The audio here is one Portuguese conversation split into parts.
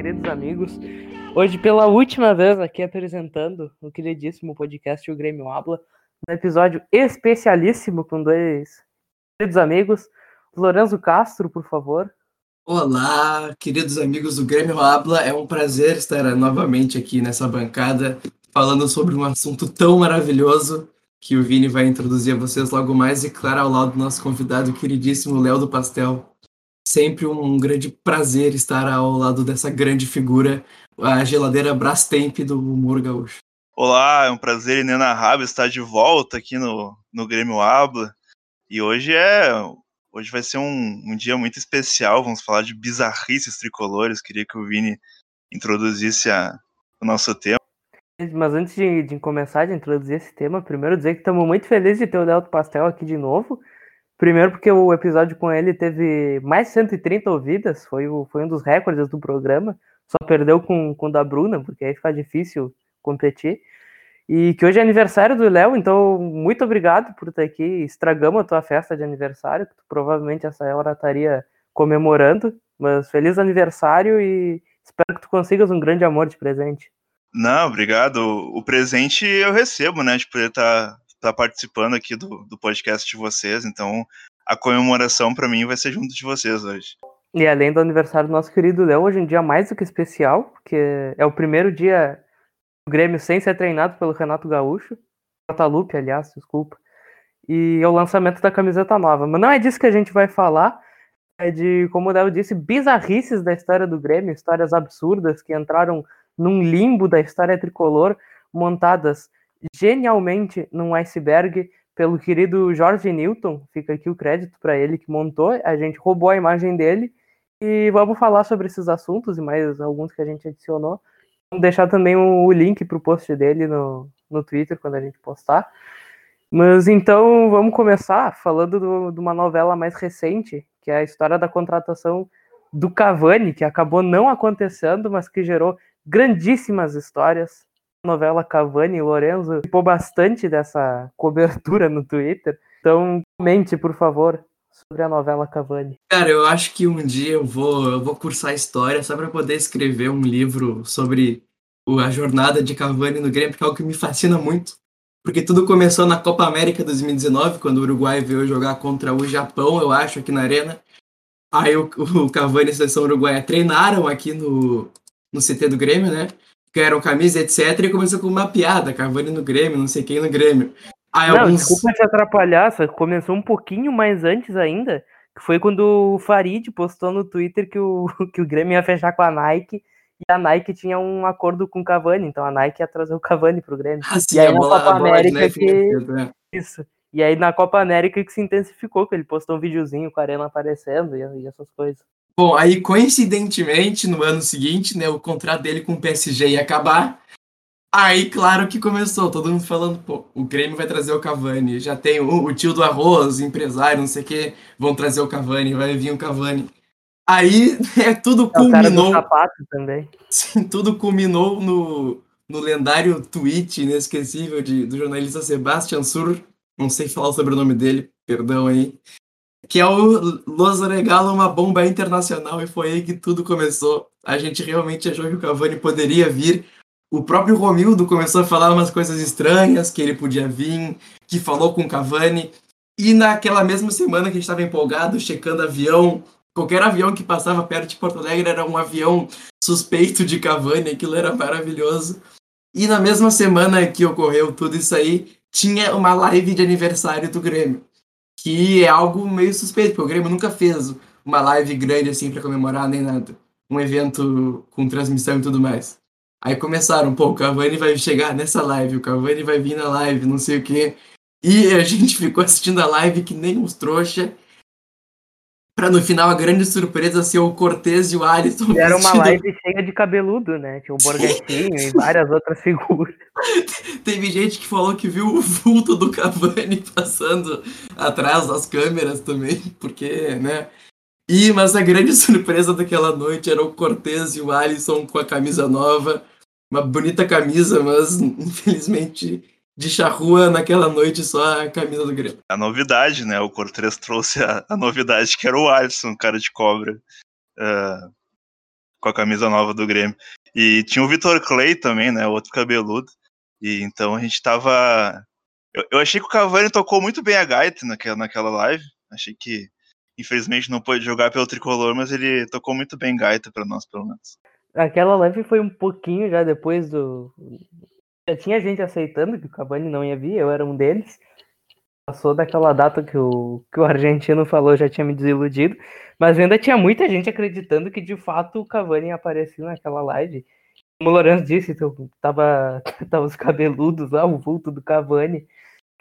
queridos amigos. Hoje, pela última vez, aqui apresentando o queridíssimo podcast O Grêmio Habla, um episódio especialíssimo com dois queridos amigos. Lorenzo Castro, por favor. Olá, queridos amigos do Grêmio Habla. É um prazer estar novamente aqui nessa bancada falando sobre um assunto tão maravilhoso que o Vini vai introduzir a vocês logo mais e, claro, ao lado do nosso convidado queridíssimo Léo do Pastel. Sempre um grande prazer estar ao lado dessa grande figura, a geladeira Brastemp do humor gaúcho. Olá, é um prazer inenarrável estar de volta aqui no, no Grêmio Habla. E hoje é. Hoje vai ser um, um dia muito especial. Vamos falar de bizarrices tricolores. Queria que o Vini introduzisse a, o nosso tema. Mas antes de, de começar a introduzir esse tema, primeiro dizer que estamos muito felizes de ter o Delto Pastel aqui de novo. Primeiro porque o episódio com ele teve mais de 130 ouvidas, foi, o, foi um dos recordes do programa. Só perdeu com, com o da Bruna, porque aí fica difícil competir. E que hoje é aniversário do Léo, então muito obrigado por estar aqui. Estragamos a tua festa de aniversário, que tu provavelmente essa hora estaria comemorando. Mas feliz aniversário e espero que tu consigas um grande amor de presente. Não, obrigado. O presente eu recebo, né, de poder estar tá, participando aqui do, do podcast de vocês. Então, a comemoração para mim vai ser junto de vocês hoje. E além do aniversário do nosso querido Léo, hoje em dia mais do que especial, porque é o primeiro dia do Grêmio sem ser treinado pelo Renato Gaúcho. Catalupe, aliás, desculpa. E é o lançamento da camiseta nova. Mas não é disso que a gente vai falar. É de, como o Léo disse, bizarrices da história do Grêmio, histórias absurdas que entraram num limbo da história tricolor, montadas genialmente num iceberg pelo querido Jorge Newton. Fica aqui o crédito para ele que montou. A gente roubou a imagem dele e vamos falar sobre esses assuntos e mais alguns que a gente adicionou. Vamos deixar também o link para o post dele no, no Twitter quando a gente postar. Mas então vamos começar falando do, de uma novela mais recente, que é a história da contratação do Cavani, que acabou não acontecendo, mas que gerou grandíssimas histórias. Novela Cavani e Lorenzo participou bastante dessa cobertura no Twitter. Então, comente, por favor, sobre a novela Cavani. Cara, eu acho que um dia eu vou, eu vou cursar história só para poder escrever um livro sobre a jornada de Cavani no Grêmio, porque é algo que me fascina muito. Porque tudo começou na Copa América 2019, quando o Uruguai veio jogar contra o Japão, eu acho, aqui na Arena. Aí o, o Cavani e a seleção uruguaia treinaram aqui no, no CT do Grêmio, né? Ganharam camisa, etc. E começou com uma piada, Cavani no Grêmio, não sei quem no Grêmio. Aí não, alguns... desculpa te atrapalhar, só começou um pouquinho mais antes ainda, que foi quando o Farid postou no Twitter que o, que o Grêmio ia fechar com a Nike e a Nike tinha um acordo com o Cavani, então a Nike ia trazer o Cavani pro Grêmio. Ah, sim, e aí na Copa América né, que... Isso. E aí na Copa América que se intensificou, que ele postou um videozinho com a Arena aparecendo e, e essas coisas. Bom, aí coincidentemente, no ano seguinte, né, o contrato dele com o PSG ia acabar. Aí, claro que começou, todo mundo falando, pô, o Grêmio vai trazer o Cavani, já tem o, o tio do arroz, empresário, não sei o que, vão trazer o Cavani, vai vir o Cavani. Aí, é, tudo culminou... É o sapato também. Sim, tudo culminou no, no lendário tweet inesquecível de, do jornalista Sebastian Sur, não sei falar o sobrenome dele, perdão aí, que é o Los Regala uma bomba internacional e foi aí que tudo começou. A gente realmente achou que o Cavani poderia vir. O próprio Romildo começou a falar umas coisas estranhas, que ele podia vir, que falou com o Cavani. E naquela mesma semana que a gente estava empolgado, checando avião, qualquer avião que passava perto de Porto Alegre era um avião suspeito de Cavani, aquilo era maravilhoso. E na mesma semana que ocorreu tudo isso aí, tinha uma live de aniversário do Grêmio que é algo meio suspeito, porque o Grêmio nunca fez uma live grande assim para comemorar nem nada. Um evento com transmissão e tudo mais. Aí começaram, pô, o Cavani vai chegar nessa live, o Cavani vai vir na live, não sei o quê. E a gente ficou assistindo a live que nem uns trouxa para no final a grande surpresa ser o Cortez e o Alisson. Era uma live cheia de cabeludo, né? Tinha o Borghettini e várias outras figuras. Teve gente que falou que viu o vulto do Cavani passando atrás das câmeras também, porque, né? E, mas a grande surpresa daquela noite era o Cortez e o Alisson com a camisa nova. Uma bonita camisa, mas infelizmente de charrua naquela noite só a camisa do Grêmio. A novidade, né? O Cortez trouxe a, a novidade que era o Alisson, cara de cobra. Uh, com a camisa nova do Grêmio. E tinha o Vitor Clay também, né? Outro cabeludo. E então a gente tava. Eu, eu achei que o Cavani tocou muito bem a gaita naquela, naquela live. Achei que, infelizmente, não pôde jogar pelo tricolor, mas ele tocou muito bem gaita para nós, pelo menos. Aquela live foi um pouquinho já depois do. Já tinha gente aceitando que o Cavani não ia vir, eu era um deles. Passou daquela data que o, que o argentino falou, já tinha me desiludido. Mas ainda tinha muita gente acreditando que de fato o Cavani apareceu naquela live. Como o Lourenço disse, tava, tava os cabeludos lá, o vulto do Cavani.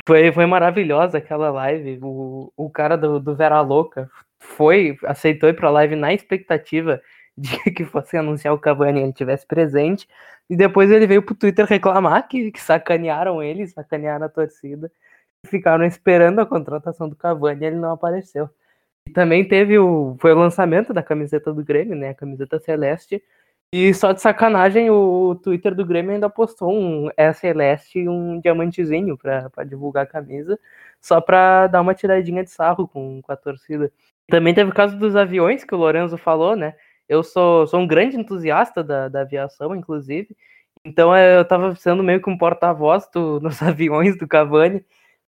Foi, foi maravilhosa aquela live. O, o cara do, do Vera Louca foi, aceitou ir pra live na expectativa de que fosse anunciar o Cavani e ele tivesse presente. E depois ele veio pro Twitter reclamar que, que sacanearam ele, sacanearam a torcida. Ficaram esperando a contratação do Cavani e ele não apareceu. E também teve o. Foi o lançamento da camiseta do Grêmio, né? A camiseta celeste. E só de sacanagem, o Twitter do Grêmio ainda postou um é celeste e um diamantezinho para divulgar a camisa, só para dar uma tiradinha de sarro com, com a torcida. Também teve o caso dos aviões que o Lorenzo falou, né? Eu sou, sou um grande entusiasta da, da aviação, inclusive. Então é, eu estava sendo meio que um porta-voz nos aviões do Cavani.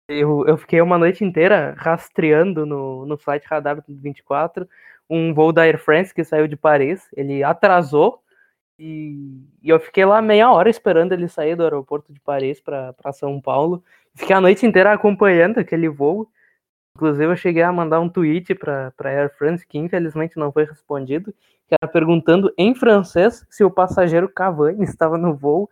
Eu, eu fiquei uma noite inteira rastreando no, no Flight Radar 24 um voo da Air France que saiu de Paris. Ele atrasou e, e, eu fiquei lá meia hora esperando ele sair do aeroporto de Paris para São Paulo. Fiquei a noite inteira acompanhando aquele voo. Inclusive, eu cheguei a mandar um tweet para Air France, que infelizmente não foi respondido, que era perguntando em francês se o passageiro Cavani estava no voo.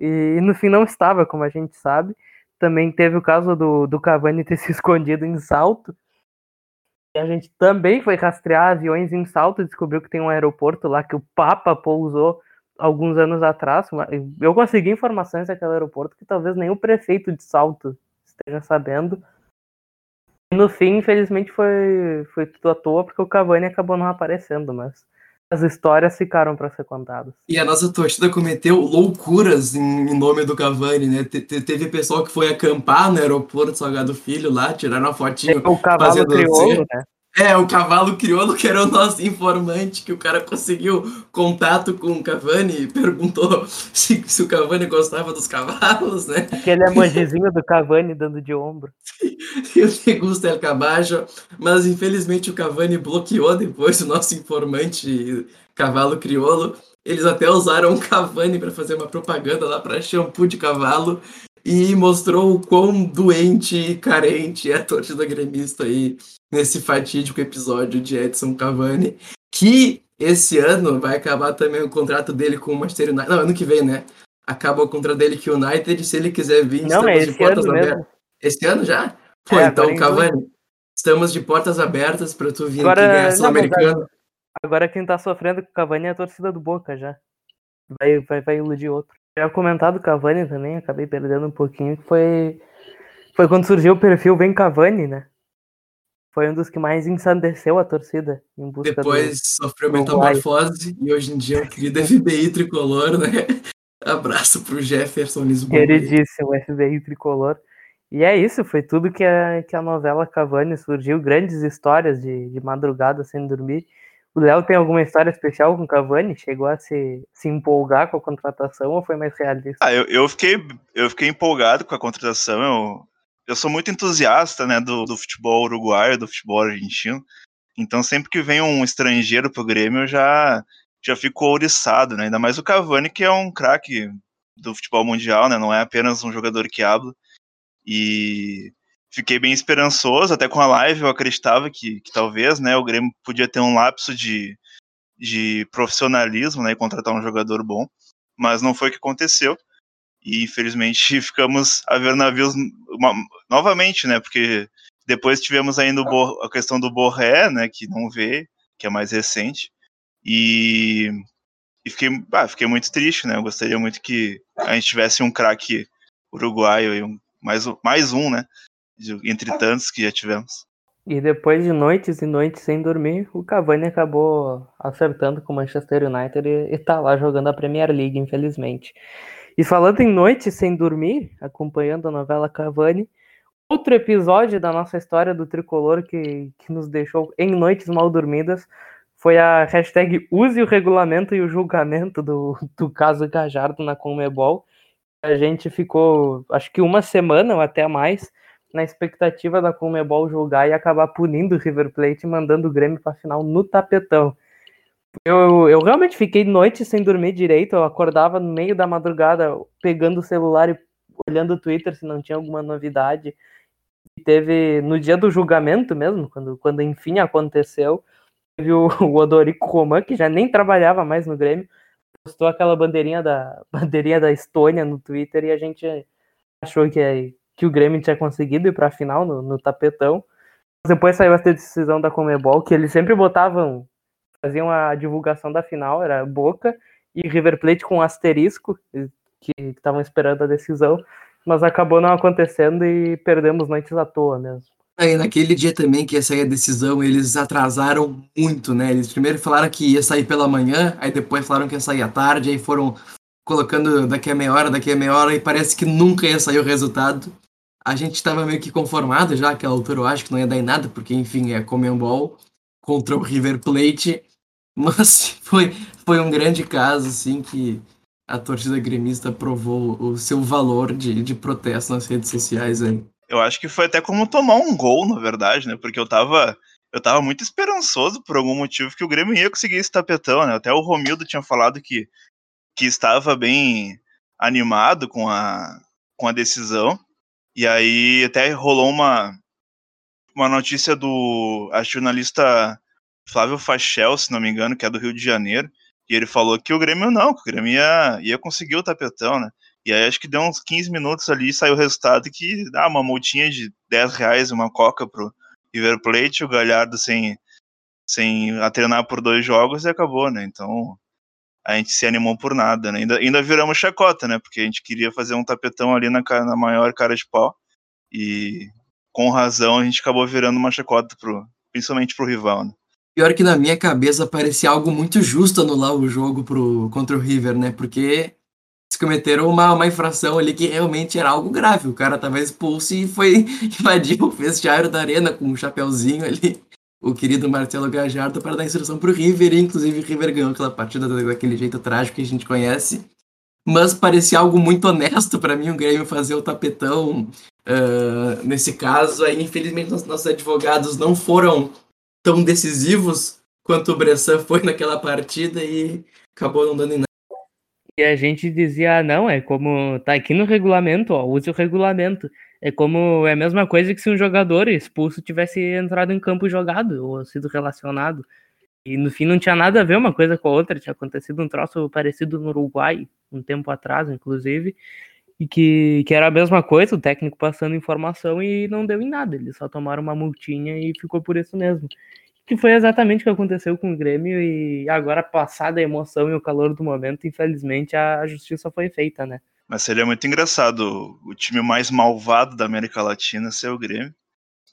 E no fim não estava, como a gente sabe. Também teve o caso do, do Cavani ter se escondido em salto a gente também foi rastrear aviões em Salto e descobriu que tem um aeroporto lá que o Papa pousou alguns anos atrás. Eu consegui informações daquele aeroporto que talvez nem o prefeito de Salto esteja sabendo. E no fim, infelizmente, foi, foi tudo à toa, porque o Cavani acabou não aparecendo, mas as histórias ficaram para ser contadas. E a nossa torcida cometeu loucuras em, nome do Cavani, né? Te, te, teve pessoal que foi acampar no aeroporto Salgado Filho lá, tiraram uma fotinho. É, o cavalo crioulo, né? É, o cavalo crioulo, que era o nosso informante, que o cara conseguiu contato com o Cavani e perguntou se, se o Cavani gostava dos cavalos, né? Aquele emojizinho do Cavani dando de ombro. e o Degusta El Cabajo, mas infelizmente o Cavani bloqueou depois o nosso informante cavalo crioulo. Eles até usaram o Cavani para fazer uma propaganda lá para shampoo de cavalo e mostrou o quão doente e carente é a torcida gremista aí nesse fatídico episódio de Edson Cavani, que esse ano vai acabar também o contrato dele com o Manchester United. Não, ano que vem, né? Acaba o contrato dele com o United, se ele quiser vir, Não, é esse ano mesmo. Esse ano já? Pô, é, então, Cavani, estamos de portas abertas para tu vir agora, aqui ganhar Sul-Americano. Agora quem tá sofrendo com o Cavani é a torcida do Boca já. Vai, vai, vai iludir outro. Já comentado Cavani também, acabei perdendo um pouquinho, que foi, foi quando surgiu o perfil Vem Cavani, né? Foi um dos que mais ensandeceu a torcida em busca Depois do, sofreu metamorfose e hoje em dia é o querido FBI tricolor, né? Abraço pro Jefferson Lisboa. Queridíssimo FBI tricolor. E é isso, foi tudo que a, que a novela Cavani surgiu, grandes histórias de, de madrugada sem dormir. O Léo tem alguma história especial com o Cavani? Chegou a se, se empolgar com a contratação ou foi mais realista? Ah, eu, eu, fiquei, eu fiquei empolgado com a contratação. Eu, eu sou muito entusiasta né, do, do futebol uruguaio, do futebol argentino. Então, sempre que vem um estrangeiro pro Grêmio, eu já, já fico ouriçado, né? Ainda mais o Cavani, que é um craque do futebol mundial, né? Não é apenas um jogador que habla. E fiquei bem esperançoso, até com a live eu acreditava que, que talvez, né, o Grêmio podia ter um lapso de, de profissionalismo, né, e contratar um jogador bom, mas não foi o que aconteceu. E infelizmente ficamos a ver navios uma, novamente, né, porque depois tivemos ainda a questão do Borré, né, que não vê, que é mais recente. E, e fiquei, ah, fiquei muito triste, né? Eu gostaria muito que a gente tivesse um craque uruguaio e um, mais, mais um, né? Entre tantos que já tivemos. E depois de noites e noites sem dormir, o Cavani acabou acertando com o Manchester United e, está lá jogando a Premier League, infelizmente. E falando em noites sem dormir, acompanhando a novela Cavani, outro episódio da nossa história do tricolor que, que nos deixou em noites mal dormidas foi a hashtag use o regulamento e o julgamento do, do caso Gajardo na Conmebol. A gente ficou, acho que uma semana ou até mais, na expectativa da Conmebol julgar e acabar punindo o River Plate mandando o Grêmio para a final no tapetão. Eu, eu realmente fiquei noite sem dormir direito, eu acordava no meio da madrugada pegando o celular e olhando o Twitter se não tinha alguma novidade. E teve no dia do julgamento mesmo, quando, quando enfim aconteceu, teve o, o Odorico Roman, que já nem trabalhava mais no Grêmio, postou aquela bandeirinha da bandeirinha da Estônia no Twitter e a gente achou que, que o Grêmio tinha conseguido ir para a final no, no tapetão. Depois saiu essa decisão da Comebol, que eles sempre botavam, faziam a divulgação da final, era Boca e River Plate com asterisco, que estavam esperando a decisão, mas acabou não acontecendo e perdemos noites à toa mesmo. Aí, naquele dia também que ia sair a decisão, eles atrasaram muito, né? Eles primeiro falaram que ia sair pela manhã, aí depois falaram que ia sair à tarde, aí foram colocando daqui a meia hora, daqui a meia hora, e parece que nunca ia sair o resultado. A gente estava meio que conformado já, aquela altura eu acho que não ia dar em nada, porque enfim, é Comembol contra o River Plate, mas foi, foi um grande caso, assim, que a torcida gremista provou o seu valor de, de protesto nas redes sociais aí. Eu acho que foi até como tomar um gol, na verdade, né? Porque eu tava, eu tava muito esperançoso por algum motivo que o Grêmio ia conseguir esse tapetão, né? Até o Romildo tinha falado que, que estava bem animado com a, com a decisão. E aí até rolou uma, uma notícia do a jornalista Flávio Fachel, se não me engano, que é do Rio de Janeiro, e ele falou que o Grêmio não, que o Grêmio ia, ia conseguir o tapetão, né? E aí acho que deu uns 15 minutos ali e saiu o resultado que dá ah, uma multinha de 10 reais, uma coca pro River Plate, o Galhardo sem, sem a treinar por dois jogos e acabou, né? Então a gente se animou por nada, né? Ainda, ainda viramos chacota, né? Porque a gente queria fazer um tapetão ali na, na maior cara de pau e com razão a gente acabou virando uma chacota pro, principalmente pro rival, né? Pior que na minha cabeça parecia algo muito justo anular o jogo pro, contra o River, né? Porque eles cometeram uma, uma infração ali que realmente era algo grave. O cara tava expulso e foi invadir o vestiário da arena com um chapéuzinho ali. O querido Marcelo Gajardo para dar instrução pro River, e inclusive o River ganhou aquela partida daquele jeito trágico que a gente conhece. Mas parecia algo muito honesto para mim o Grêmio fazer o tapetão uh, nesse caso. Aí, infelizmente, nossos advogados não foram tão decisivos quanto o Bressan foi naquela partida e acabou não dando em nada. E a gente dizia, ah, não, é como tá aqui no regulamento, ó, use o regulamento. É como é a mesma coisa que se um jogador expulso tivesse entrado em campo jogado ou sido relacionado. E no fim não tinha nada a ver uma coisa com a outra, tinha acontecido um troço parecido no Uruguai, um tempo atrás, inclusive, e que, que era a mesma coisa, o técnico passando informação e não deu em nada, eles só tomaram uma multinha e ficou por isso mesmo que foi exatamente o que aconteceu com o Grêmio e agora passada a emoção e o calor do momento, infelizmente a justiça foi feita, né? Mas seria muito engraçado o time mais malvado da América Latina ser o Grêmio.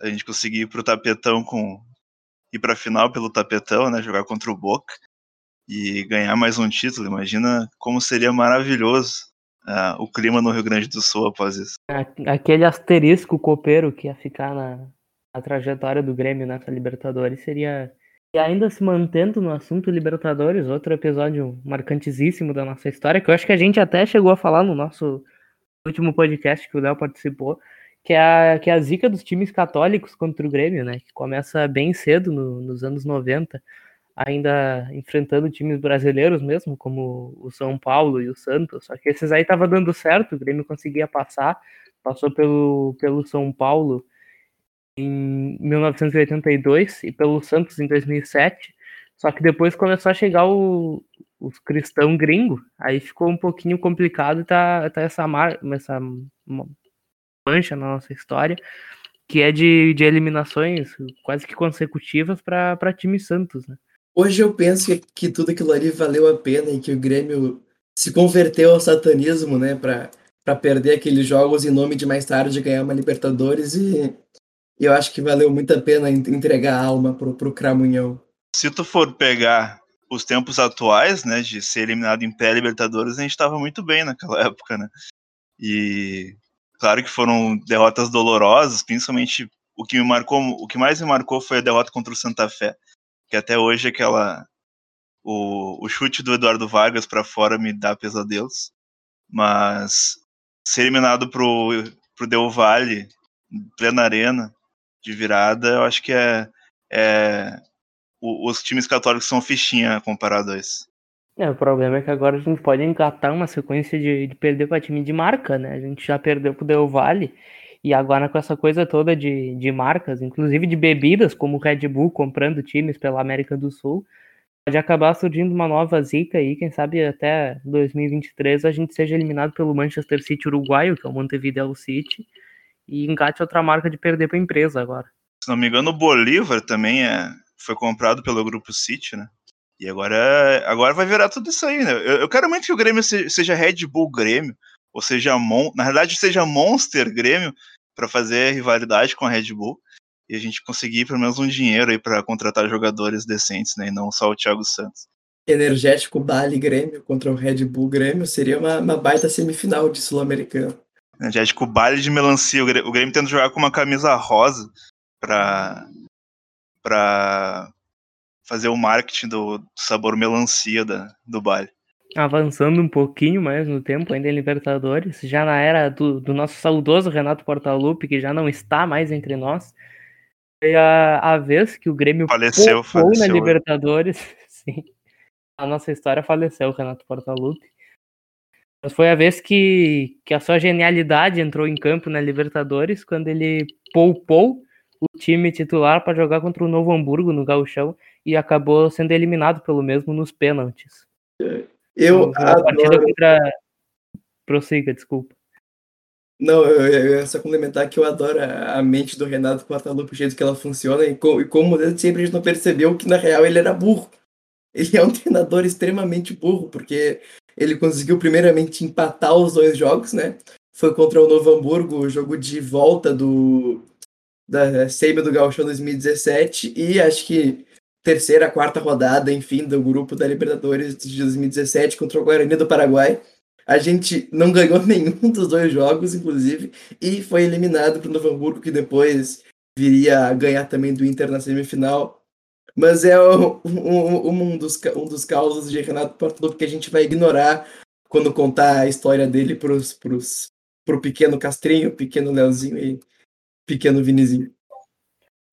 A gente conseguir ir pro tapetão com ir pra final pelo tapetão, né, jogar contra o Boca e ganhar mais um título. Imagina como seria maravilhoso uh, o clima no Rio Grande do Sul após isso. Aquele asterisco copeiro que ia ficar na, a trajetória do Grêmio nessa Libertadores seria. E ainda se mantendo no assunto Libertadores, outro episódio marcantíssimo da nossa história, que eu acho que a gente até chegou a falar no nosso último podcast que o Léo participou, que é, a, que é a zica dos times católicos contra o Grêmio, né? Que começa bem cedo, no, nos anos 90, ainda enfrentando times brasileiros mesmo, como o São Paulo e o Santos. Só que esses aí tava dando certo, o Grêmio conseguia passar, passou pelo, pelo São Paulo em 1982 e pelo Santos em 2007. Só que depois começou a chegar o, os cristãos gringos, aí ficou um pouquinho complicado tá, tá essa, mar, essa mancha na nossa história, que é de, de eliminações quase que consecutivas para time Santos, né? Hoje eu penso que, que tudo aquilo ali valeu a pena e que o Grêmio se converteu ao satanismo, né, para perder aqueles jogos em nome de mais tarde ganhar uma Libertadores e e eu acho que valeu muito a pena entregar a alma pro, pro Cramunhão. Se tu for pegar os tempos atuais, né, de ser eliminado em pé Libertadores, a gente estava muito bem naquela época, né? E claro que foram derrotas dolorosas, principalmente o que me marcou, o que mais me marcou foi a derrota contra o Santa Fé, que até hoje aquela o, o chute do Eduardo Vargas para fora me dá pesadelos, mas ser eliminado pro pro Del Valle, plena arena de virada, eu acho que é, é os times católicos são fichinha comparado a isso. É, o problema é que agora a gente pode engatar uma sequência de, de perder para time de marca, né? A gente já perdeu pro Del Valle e agora com essa coisa toda de, de marcas, inclusive de bebidas, como o Red Bull comprando times pela América do Sul, pode acabar surgindo uma nova zica aí, quem sabe até 2023 a gente seja eliminado pelo Manchester City uruguaio, que é o Montevideo City, e engate outra marca de perder para a empresa agora. Se não me engano, o Bolívar também é, foi comprado pelo Grupo City, né? E agora, agora vai virar tudo isso aí, né? Eu, eu quero muito que o Grêmio seja Red Bull Grêmio, ou seja, Mon na verdade seja Monster Grêmio, para fazer rivalidade com a Red Bull e a gente conseguir pelo menos um dinheiro aí para contratar jogadores decentes, né? E não só o Thiago Santos. Energético Bali Grêmio contra o Red Bull Grêmio seria uma, uma baita semifinal de Sul-Americano. Energético Bali de melancia, o Grêmio, o Grêmio tendo jogar com uma camisa rosa para para fazer o marketing do, sabor melancia da, do baile. Avançando um pouquinho mais no tempo, ainda em Libertadores, já na era do, do nosso saudoso Renato Portaluppi, que já não está mais entre nós, foi a, a vez que o Grêmio faleceu, faleceu na Libertadores. Sim. A nossa história faleceu, o Renato Portaluppi. Mas foi a vez que, que a sua genialidade entrou em campo na Libertadores, quando ele poupou o time titular para jogar contra o Novo Hamburgo no Gauchão e acabou sendo eliminado pelo mesmo nos pênaltis. Eu adoro... partida contra... Prossiga, desculpa. Não, eu, eu ia só complementar que eu adoro a, mente do Renato Portaluppi, o jeito que ela funciona, e, com, e como desde sempre a gente não percebeu que na real ele era burro. Ele é um treinador extremamente burro, porque ele conseguiu primeiramente empatar os dois jogos, né? Foi contra o Novo Hamburgo, o jogo de volta do, da semi do Gauchão 2017 e acho que terceira, quarta rodada, enfim, do grupo da Libertadores de 2017 contra o Guarani do Paraguai. A gente não ganhou nenhum dos dois jogos, inclusive, e foi eliminado para o Novo Hamburgo, que depois viria a ganhar também do Inter na semifinal. Mas é um, um, um dos, um dos causos de Renato Portaluppi que a gente vai ignorar quando contar a história dele para o pequeno Castrinho, pequeno Leozinho e pequeno Vinizinho.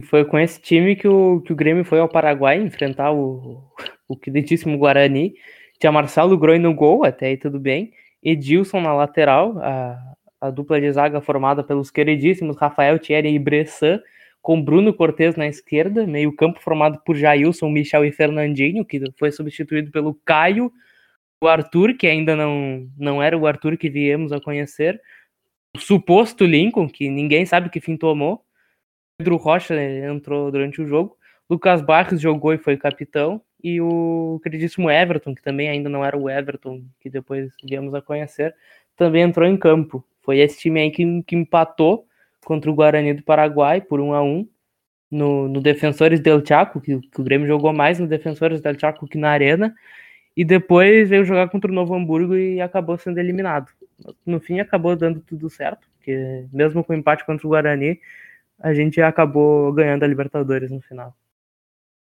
Foi com esse time que o, que o Grêmio foi ao Paraguai enfrentar o, o queridíssimo Guarani. Tinha Marcelo Groi no gol, até aí tudo bem. Edilson na lateral, a, a dupla de zaga formada pelos queridíssimos Rafael Thierry e Bressan, com Bruno Cortes na esquerda, meio campo formado por Jailson, Michel e Fernandinho, que foi substituído pelo Caio, o Arthur, que ainda não, não era o Arthur que viemos a conhecer, o suposto Lincoln, que ninguém sabe que fim tomou. Pedro Rocha entrou durante o jogo. Lucas Barros jogou e foi capitão. E o queridíssimo Everton, que também ainda não era o Everton que depois viemos a conhecer, também entrou em campo. Foi esse time aí que, que empatou contra o Guarani do Paraguai por 1 a 1 no, no Defensores del Chaco, que, que o Grêmio jogou mais no Defensores del Chaco que na Arena. E depois veio jogar contra o Novo Hamburgo e acabou sendo eliminado no fim acabou dando tudo certo, porque mesmo com o empate contra o Guarani, a gente acabou ganhando a Libertadores no final.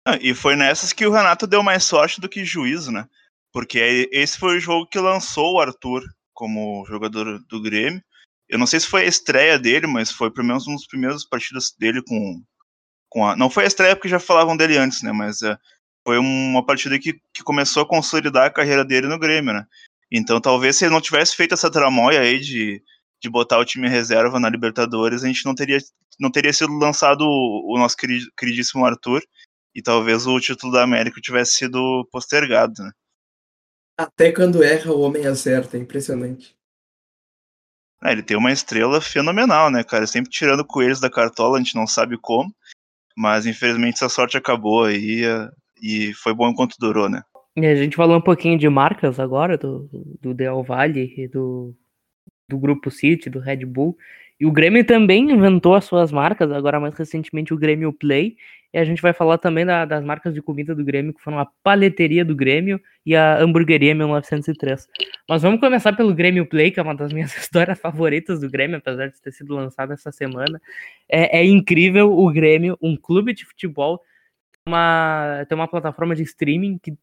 Ah, e foi nessas que o Renato deu mais sorte do que juízo, né? Porque esse foi o jogo que lançou o Arthur como jogador do Grêmio. Eu não sei se foi a estreia dele, mas foi pelo menos um dos primeiros partidas dele com, com a. Não foi a estreia porque já falavam dele antes, né? Mas uh, foi uma partida que, que começou a consolidar a carreira dele no Grêmio, né? Então, talvez se ele não tivesse feito essa tramóia aí de, de botar o time reserva na Libertadores, a gente não teria, não teria sido lançado o, o nosso queridíssimo Arthur e talvez o título da América tivesse sido postergado, né? Até quando erra, o homem acerta, é impressionante. Ah, ele tem uma estrela fenomenal, né, cara? Sempre tirando coelhos da cartola, a gente não sabe como, mas infelizmente essa sorte acabou aí e foi bom enquanto durou, né? E a gente falou um pouquinho de marcas agora, do, do Del Valle e do, do Grupo City, do Red Bull. E o Grêmio também inventou as suas marcas, agora mais recentemente o Grêmio Play. E a gente vai falar também da, das marcas de comida do Grêmio, que foram a Paleteria do Grêmio e a Hamburgueria 1903. Mas vamos começar pelo Grêmio Play, que é uma das minhas histórias favoritas do Grêmio, apesar de ter sido lançado essa semana. É, é incrível o Grêmio, um clube de futebol uma, tem uma plataforma de streaming que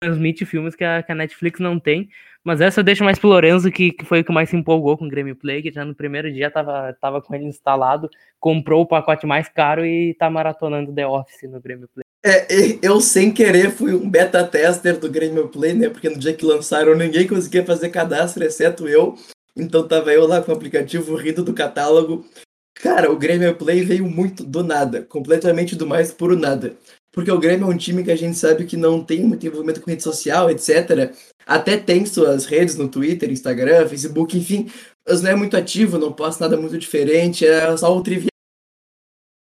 transmite filmes que a, que a Netflix não tem. Mas essa eu deixo mais pro Lorenzo, que, que foi o que mais se empolgou com o Grêmio Play, que já no primeiro dia tava, tava com ele instalado, comprou o pacote mais caro e tá maratonando The Office no Grêmio Play. É, eu sem querer fui um beta tester do Grêmio Play, né? Porque no dia que lançaram ninguém conseguia fazer cadastro, exceto eu. Então tava eu lá com o aplicativo rindo do catálogo. Cara, o Grêmio Play veio muito do nada, completamente do mais puro nada porque o Grêmio é um time que a gente sabe que não tem muito envolvimento com rede social, etc. Até tem suas redes no Twitter, Instagram, Facebook, enfim, mas não é muito ativo, não posta nada muito diferente, é só o trivial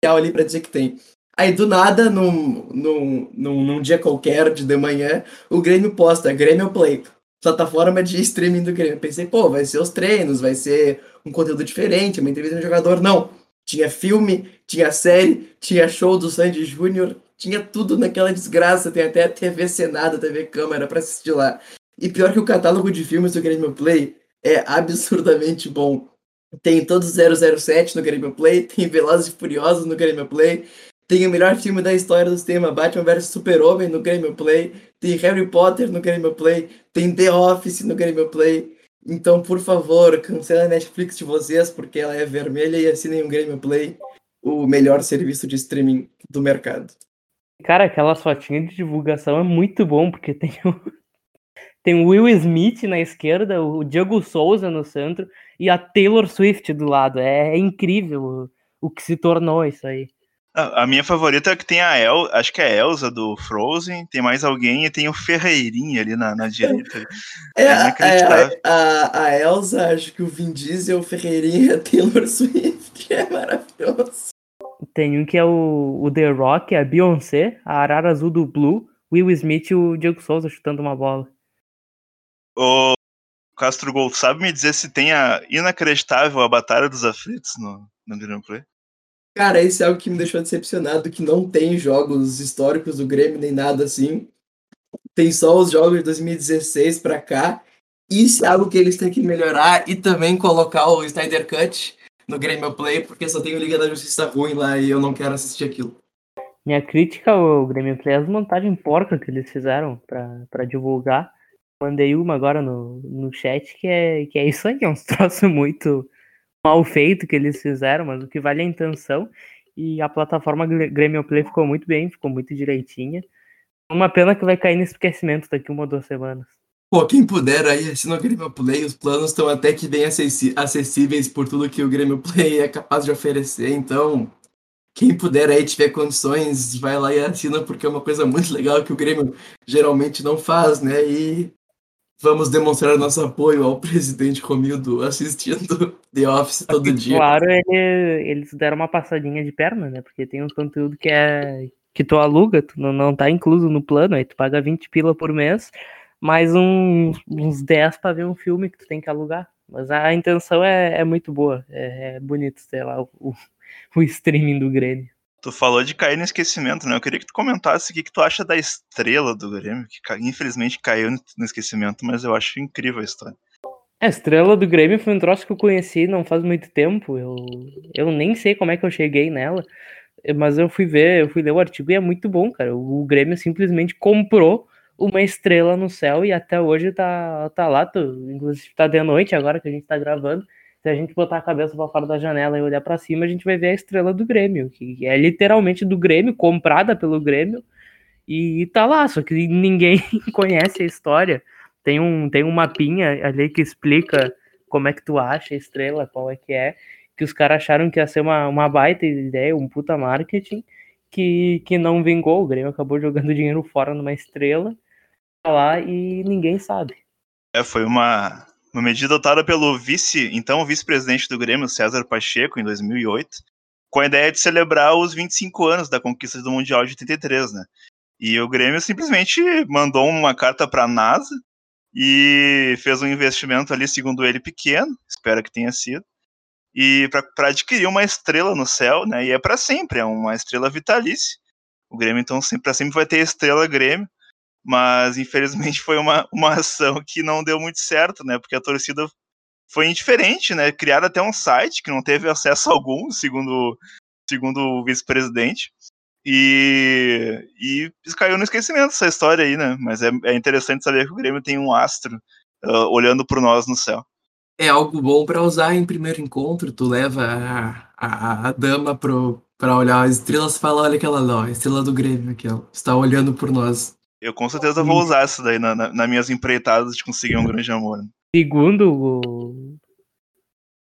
ali para dizer que tem. Aí do nada, num, num, num, num, dia qualquer de de manhã, o Grêmio posta Grêmio Play, plataforma de streaming do Grêmio. Pensei, pô, vai ser os treinos, vai ser um conteúdo diferente, uma entrevista de jogador. Não. Tinha filme, tinha série, tinha show do Sandy Júnior, tinha tudo naquela desgraça, tem até TV Senado, TV Câmara para assistir lá. E pior que o catálogo de filmes do Game Play é absurdamente bom. Tem todos 007 no Game Play, tem Velozes e Furiosos no Game Play, tem o melhor filme da história do cinema, Batman vs Super-Homem no Game Play, tem Harry Potter no Game Play, tem The Office no Game Play. Então, por favor, cancela a Netflix de vocês, porque ela é vermelha e assinem o Game Play, o melhor serviço de streaming do mercado. Cara, aquela fotinha de divulgação é muito bom, porque tem o, tem o Will Smith na esquerda, o Diego Souza no centro e a Taylor Swift do lado. É, é incrível o, o, que se tornou isso aí. A, a minha favorita é que tem a El, acho que é a Elsa do Frozen, tem mais alguém e tem o Ferreirinha ali na, na direita. É, é a, a, Elsa, acho que o Vin Diesel, o Ferreirinha a Taylor Swift. É maravilhoso. Tem um que é o, o The Rock, a Beyoncé, a Arara Azul do Blue, Will Smith e o Diego Souza chutando uma bola. O Castro Gol, sabe me dizer se tem a inacreditável a Batalha dos Aflitos no, no Grand Play? Cara, isso é algo que me deixou decepcionado, que não tem jogos históricos do Grêmio nem nada assim. Tem só os jogos de 2016 pra cá. Isso é algo que eles têm que melhorar e também colocar o Snyder Cut no Grêmio Play, porque só tem o Liga da Justiça ruim lá e eu não quero assistir aquilo. Minha crítica ao Grêmio Play é as montagens porca que eles fizeram para divulgar. Mandei uma agora no, no chat que é, que é isso aí, é um troço muito mal feito que eles fizeram, mas o que vale é a intenção. E a plataforma Grêmio Play ficou muito bem, ficou muito direitinha. Uma pena que vai cair no esquecimento daqui uma ou duas semanas. Pô, quem puder aí, assina o Grêmio Play, os planos estão até que bem acessíveis por tudo que o Grêmio Play é capaz de oferecer, então quem puder aí, tiver condições, vai lá e assina, porque é uma coisa muito legal que o Grêmio geralmente não faz, né? E vamos demonstrar nosso apoio ao presidente Romildo assistindo The Office todo dia. Claro, ele, eles deram uma passadinha de perna, né? Porque tem um conteúdo que é que tu aluga, tu não, não tá incluso no plano, aí tu paga 20 pila por mês mais uns, uns 10 para ver um filme que tu tem que alugar. Mas a intenção é, é muito boa. É, é bonito, sei lá, o, o streaming do Grêmio. Tu falou de cair no esquecimento, né? Eu queria que tu comentasse o que, que tu acha da estrela do Grêmio, que infelizmente caiu no esquecimento, mas eu acho incrível a história. A estrela do Grêmio foi um troço que eu conheci não faz muito tempo. Eu, eu nem sei como é que eu cheguei nela, mas eu fui ver, eu fui ler o artigo e é muito bom, cara. O Grêmio simplesmente comprou uma estrela no céu e até hoje tá, tá lá, tu, inclusive tá de noite agora que a gente tá gravando. Se a gente botar a cabeça para fora da janela e olhar para cima, a gente vai ver a estrela do Grêmio, que é literalmente do Grêmio, comprada pelo Grêmio, e tá lá, só que ninguém conhece a história. Tem um, tem um mapinha ali que explica como é que tu acha a estrela, qual é que é, que os caras acharam que ia ser uma, uma baita ideia, um puta marketing, que, que não vingou, o Grêmio acabou jogando dinheiro fora numa estrela, lá e ninguém sabe. É, foi uma, uma medida adotada pelo vice, então vice-presidente do Grêmio, César Pacheco, em 2008, com a ideia de celebrar os 25 anos da conquista do Mundial de 83, né? E o Grêmio simplesmente mandou uma carta para a NASA e fez um investimento ali, segundo ele, pequeno, espero que tenha sido, e para adquirir uma estrela no céu, né? E é para sempre, é uma estrela vitalícia. O Grêmio, então, para sempre vai ter estrela Grêmio mas infelizmente foi uma, uma ação que não deu muito certo, né? Porque a torcida foi indiferente, né? Criaram até um site que não teve acesso algum, segundo, segundo o vice-presidente. E, e caiu no esquecimento essa história aí, né? Mas é, é interessante saber que o Grêmio tem um astro uh, olhando por nós no céu. É algo bom para usar em primeiro encontro. Tu leva a, a, a dama pro, olhar as estrelas e fala: olha aquela lá, a estrela do Grêmio, aquela, está olhando por nós. Eu com certeza vou usar isso daí nas na, na minhas empreitadas de conseguir um grande amor. Segundo o,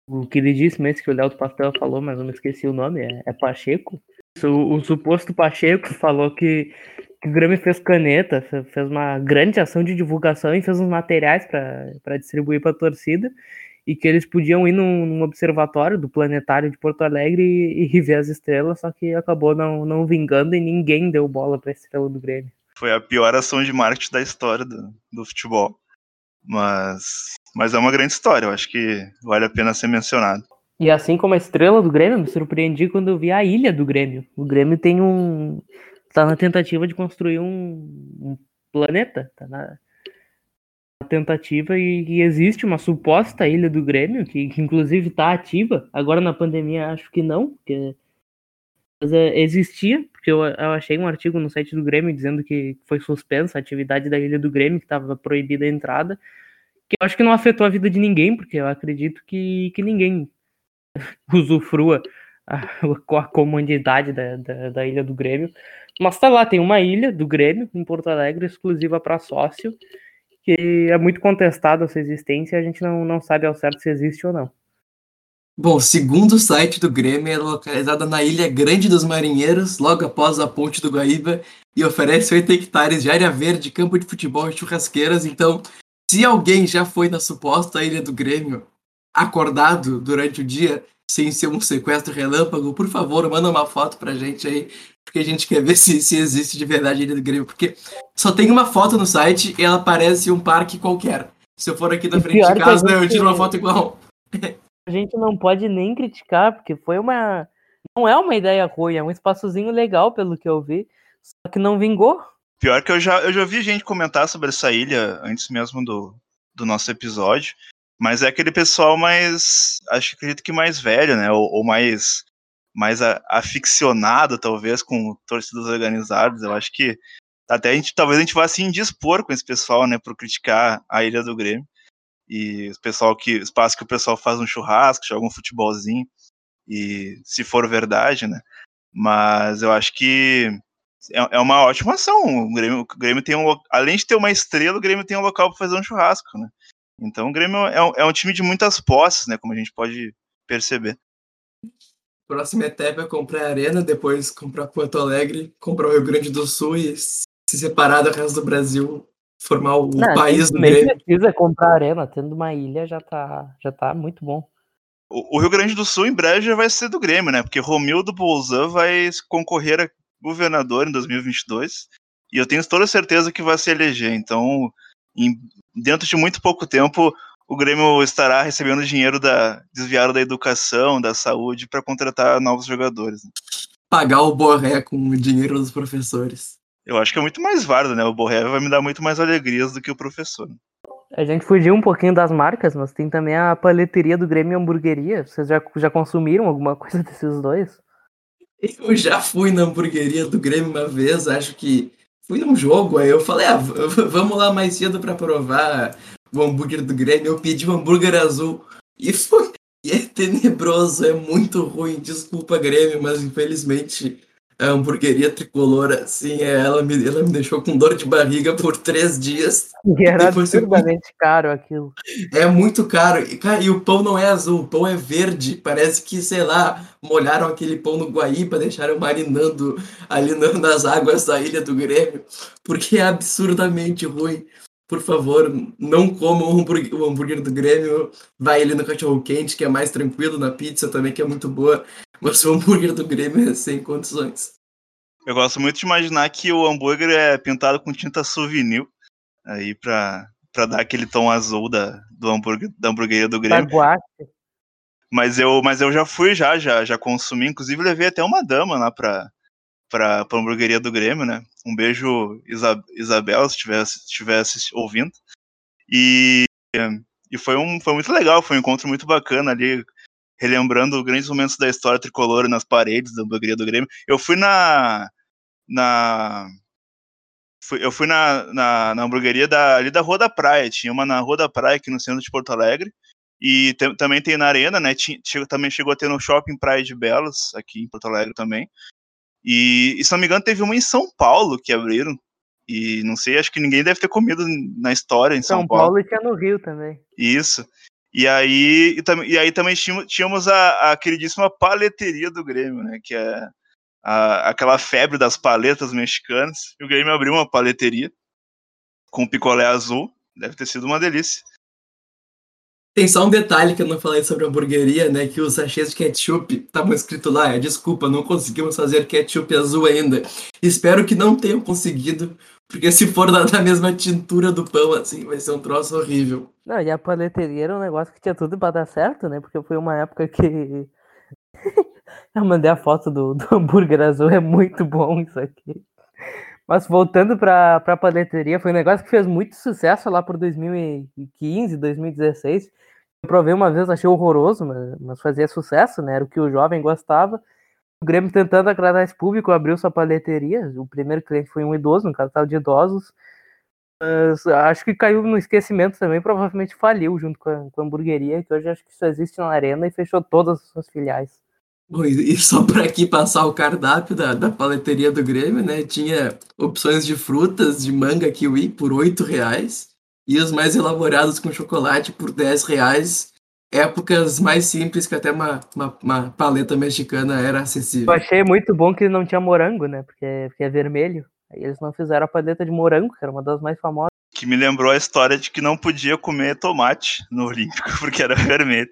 o que ele disse mesmo, que o Léo do Pastel falou, mas eu não esqueci o nome, é, é Pacheco. O, o, suposto Pacheco falou que, que o Grêmio fez caneta, fez uma grande ação de divulgação e fez uns materiais para distribuir para a torcida e que eles podiam ir num, num, observatório do planetário de Porto Alegre e, e, ver as estrelas, só que acabou não, não vingando e ninguém deu bola para a estrela do Grêmio. Foi a pior ação de marketing da história do, do futebol. Mas, mas é uma grande história, eu acho que vale a pena ser mencionado. E assim como a estrela do Grêmio, me surpreendi quando eu vi a ilha do Grêmio. O Grêmio tem um. tá na tentativa de construir um, um planeta. Tá na tentativa e, e, existe uma suposta ilha do Grêmio, que, que inclusive está ativa. Agora na pandemia acho que não, porque existia, porque eu, eu, achei um artigo no site do Grêmio dizendo que foi suspensa a atividade da ilha do Grêmio, que estava proibida a entrada, que eu acho que não afetou a vida de ninguém, porque eu acredito que, que ninguém usufrua a, a comodidade da, da, da, ilha do Grêmio. Mas tá lá, tem uma ilha do Grêmio em Porto Alegre exclusiva para sócio, que é muito contestada a sua existência a gente não, não sabe ao certo se existe ou não. Bom, segundo o site do Grêmio, é localizada na Ilha Grande dos Marinheiros, logo após a ponte do Guaíba, e oferece 8 hectares de área verde, campo de futebol e churrasqueiras. Então, se alguém já foi na suposta Ilha do Grêmio acordado durante o dia, sem ser um sequestro relâmpago, por favor, manda uma foto pra gente aí, porque a gente quer ver se, se existe de verdade a Ilha do Grêmio, porque só tem uma foto no site e ela parece um parque qualquer. Se eu for aqui na frente de casa, eu tiro uma foto igual. A gente não pode nem criticar, porque foi uma. Não é uma ideia ruim, é um espaçozinho legal, pelo que eu vi, só que não vingou. Pior que eu já, eu já vi gente comentar sobre essa ilha antes mesmo do, do nosso episódio. Mas é aquele pessoal mais. Acho que acredito que mais velho, né? Ou, ou mais, mais a, aficionado, talvez, com torcidas organizadas. Eu acho que até a gente, talvez a gente vá se indispor com esse pessoal, né? Por criticar a Ilha do Grêmio. E o pessoal que. Espaço que o pessoal faz um churrasco, joga um futebolzinho. E se for verdade, né? Mas eu acho que é, é uma ótima ação. O Grêmio, o Grêmio tem um. Além de ter uma estrela, o Grêmio tem um local para fazer um churrasco, né? Então o Grêmio é um, é um time de muitas posses, né? Como a gente pode perceber. Próxima etapa é comprar a Arena, depois comprar Porto Alegre, comprar o Rio Grande do Sul e se separar do resto do Brasil, formar o Não, país do Grêmio. precisa comprar Arena, tendo uma ilha já tá, já tá muito bom. O, o Rio Grande do Sul em breve já vai ser do Grêmio, né? Porque Romildo Bolzan vai concorrer a governador em 2022 e eu tenho toda certeza que vai se eleger. Então, em, dentro de muito pouco tempo, o Grêmio estará recebendo dinheiro da desviado da educação, da saúde, para contratar novos jogadores. Né? Pagar o Borré com o dinheiro dos professores. Eu acho que é muito mais válido, né? O Borré vai me dar muito mais alegrias do que o professor. A gente fugiu um pouquinho das marcas, mas tem também a paleteria do Grêmio e a hamburgueria. Vocês já, já consumiram alguma coisa desses dois? Eu já fui na hamburgueria do Grêmio uma vez, acho que fui num jogo, aí eu falei, ah, vamos lá mais cedo para provar o hambúrguer do Grêmio. Eu pedi um hambúrguer azul e foi. E é tenebroso, é muito ruim. Desculpa, Grêmio, mas infelizmente a hamburgueria tricolor, assim, é, ela me, ela me deixou com dor de barriga por três dias. E era absurdamente eu... caro aquilo. É muito caro. E, cara, e o pão não é azul, o pão é verde. Parece que, sei lá, molharam aquele pão no Guaíba, deixaram marinando ali nas águas da ilha do Grêmio, porque é absurdamente ruim. Por favor, não comam o hambúrguer, o hambúrguer do Grêmio. Vai ali no cachorro quente, que é mais tranquilo, na pizza também, que é muito boa. Mas o hambúrguer do Grêmio é sem condições. Eu gosto muito de imaginar que o hambúrguer é pintado com tinta souvenir aí pra, pra dar aquele tom azul da, do hambúrguer, da hamburgueria do Grêmio. Mas eu, mas eu já fui, já, já, já consumi. Inclusive, levei até uma dama lá pra, pra, pra hamburgueria do Grêmio, né? Um beijo, Isab Isabel, se estivesse estivesse ouvindo. E, e foi, um, foi muito legal, foi um encontro muito bacana ali relembrando grandes momentos da história tricolor nas paredes da hamburgueria do Grêmio. Eu fui na, na. Fui, eu fui na, na, na hamburgueria da, ali da Rua da Praia. Tinha uma na Rua da Praia, aqui no centro de Porto Alegre. E também tem na Arena, né? Tinha, também chegou a ter no Shopping Praia de Belas, aqui em Porto Alegre também. E, e se não me engano, teve uma em São Paulo que abriram. E não sei, acho que ninguém deve ter comido na história em São, São Paulo. São Paulo e tinha no Rio também. Isso. E aí, e, e aí também tínhamos a, a, queridíssima paleteria do Grêmio, né? Que é a, aquela febre das paletas mexicanas. E o Grêmio abriu uma paleteria com picolé azul. Deve ter sido uma delícia. Tem só um detalhe que eu não falei sobre a hamburgueria, né? Que os sachês de ketchup estavam escrito lá. É, desculpa, não conseguimos fazer ketchup azul ainda. Espero que não tenham conseguido, porque se for da, da mesma tintura do pão, assim, vai ser um troço horrível. Não, e a paleteria era um negócio que tinha tudo pra dar certo, né? Porque foi uma época que. eu mandei a foto do, do hambúrguer azul, é muito bom isso aqui. Mas voltando para a paleteria, foi um negócio que fez muito sucesso lá por 2015, 2016. Eu provei uma vez, achei horroroso, mas, mas fazia sucesso, né? Era o que o jovem gostava. O Grêmio tentando agradar esse público abriu sua paleteria. O primeiro cliente foi um idoso, um casal de idosos. Mas acho que caiu no esquecimento também, provavelmente faliu junto com a, com a hamburgueria, que hoje acho que só existe na arena e fechou todas as suas filiais. E só para aqui passar o cardápio da, da paleteria do Grêmio, né? Tinha opções de frutas de manga kiwi por oito reais e os mais elaborados com chocolate por 10 reais. Épocas mais simples que até uma, uma, uma, paleta mexicana era acessível. Eu achei muito bom que não tinha morango, né? Porque, porque é vermelho. Aí eles não fizeram a paleta de morango, que era uma das mais famosas. Que me lembrou a história de que não podia comer tomate no Olímpico, porque era vermelho.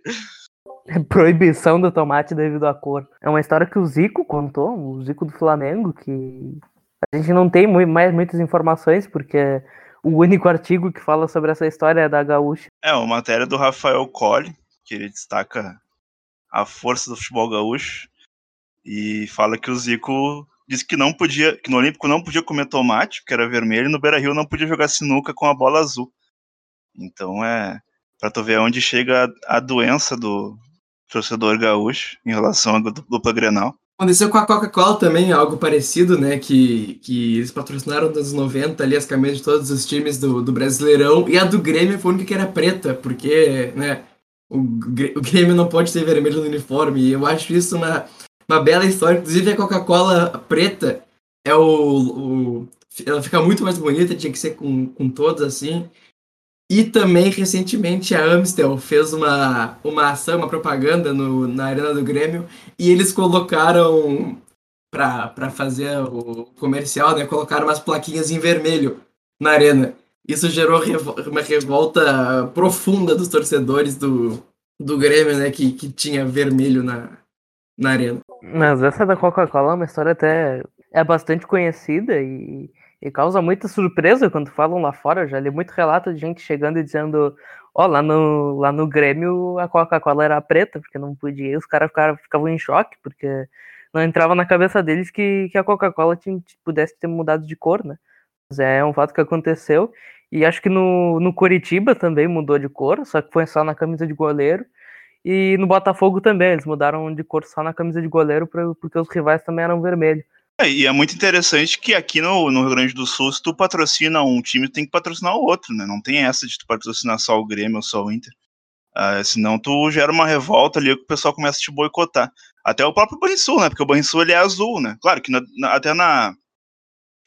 Proibição do tomate devido à cor. É uma história que o Zico contou, o Zico do Flamengo, que a gente não tem mais muitas informações, porque o único artigo que fala sobre essa história é da Gaúcha. É, uma matéria do Rafael Colli, que ele destaca a força do futebol gaúcho, e fala que o Zico disse que não podia, que no Olímpico não podia comer tomate, porque era vermelho, e no Beira Rio não podia jogar sinuca com a bola azul. Então é para tu ver onde chega a, a doença do torcedor gaúcho em relação à dupla Grenal. Aconteceu com a Coca-Cola também, algo parecido, né? Que, que eles patrocinaram nos anos 90 ali as camisas de todos os times do, do Brasileirão. E a do Grêmio foi a única que era preta, porque, né? O, Grêmio não pode ter vermelho no uniforme. Eu acho isso uma, uma bela história. Inclusive a Coca-Cola preta é o, o, Ela fica muito mais bonita, tinha que ser com, com todos assim. E também, recentemente, a Amstel fez uma, uma ação, uma propaganda no, na Arena do Grêmio, e eles colocaram, para fazer o comercial, né, colocaram umas plaquinhas em vermelho na Arena. Isso gerou revo uma revolta profunda dos torcedores do, do Grêmio, né, que, que tinha vermelho na, na Arena. Mas essa da Coca-Cola é uma história até é bastante conhecida e e causa muita surpresa quando falam lá fora. Eu já li muito relato de gente chegando e dizendo: Ó, oh, lá, no, lá no Grêmio a Coca-Cola era preta, porque não podia. E os caras ficavam, ficavam em choque, porque não entrava na cabeça deles que, que a Coca-Cola pudesse ter mudado de cor, né? Mas é um fato que aconteceu. E acho que no, no Curitiba também mudou de cor, só que foi só na camisa de goleiro. E no Botafogo também, eles mudaram de cor só na camisa de goleiro, porque os rivais também eram vermelhos. É, e é muito interessante que aqui no, no, Rio Grande do Sul, se tu patrocina um time, tem que patrocinar o outro, né? Não tem essa de tu patrocinar só o Grêmio ou só o Inter. Uh, senão tu gera uma revolta ali que o pessoal começa a te boicotar. Até o próprio Banrisul, né? Porque o Banrisul ele é azul, né? Claro que na, na, até na,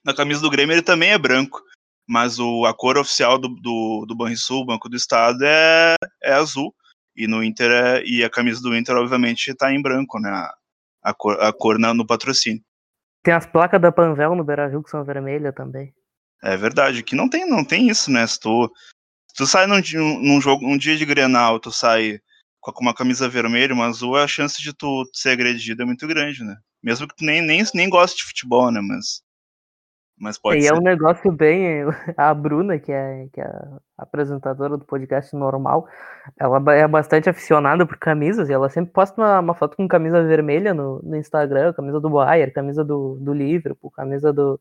na camisa do Grêmio ele também é branco. Mas o, a cor oficial do, do, do Banrisul, Banco do Estado, é, é azul. E no Inter é, e a camisa do Inter, obviamente, está em branco, né? A, a cor, a cor na, no patrocínio. Tem as placas da Panvel no Beira-Rio que são vermelhas também. É verdade, que não tem, não tem isso, né? Se tu, se tu sai num, num, jogo, um dia de Grenal, tu sai com uma camisa vermelha, uma azul, a chance de tu ser agredido é muito grande, né? Mesmo que tu nem, nem, nem goste de futebol, né? Mas mas pode e ser. é um negócio bem. A Bruna, que é, que é a apresentadora do podcast normal, ela é bastante aficionada por camisas e ela sempre posta uma, uma foto com camisa vermelha no, no Instagram, camisa do Bayern, camisa do, do Liverpool, camisa do.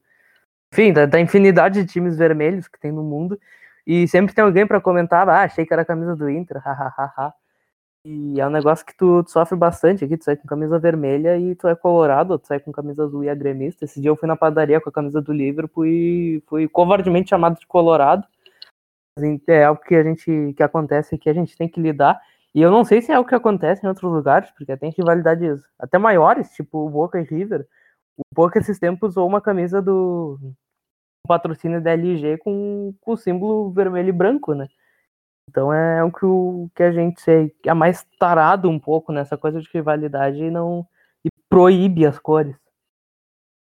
Enfim, da, da infinidade de times vermelhos que tem no mundo. E sempre tem alguém para comentar, ah, achei que era a camisa do Inter, hahaha. E é um negócio que tu, sofre bastante aqui, tu sai com camisa vermelha e tu é colorado, tu sai com camisa azul e é gremista. Esse dia eu fui na padaria com a camisa do Liverpool e fui covardemente chamado de colorado. É algo que a gente que acontece que a gente tem que lidar. E eu não sei se é o que acontece em outros lugares, porque tem rivalidades até maiores, tipo o Boca e River. O Boca esses tempos usou uma camisa do patrocínio da LG com, com o símbolo vermelho e branco, né? Então é o que, o que a gente é mais tarado um pouco nessa coisa de rivalidade e não e proíbe as cores.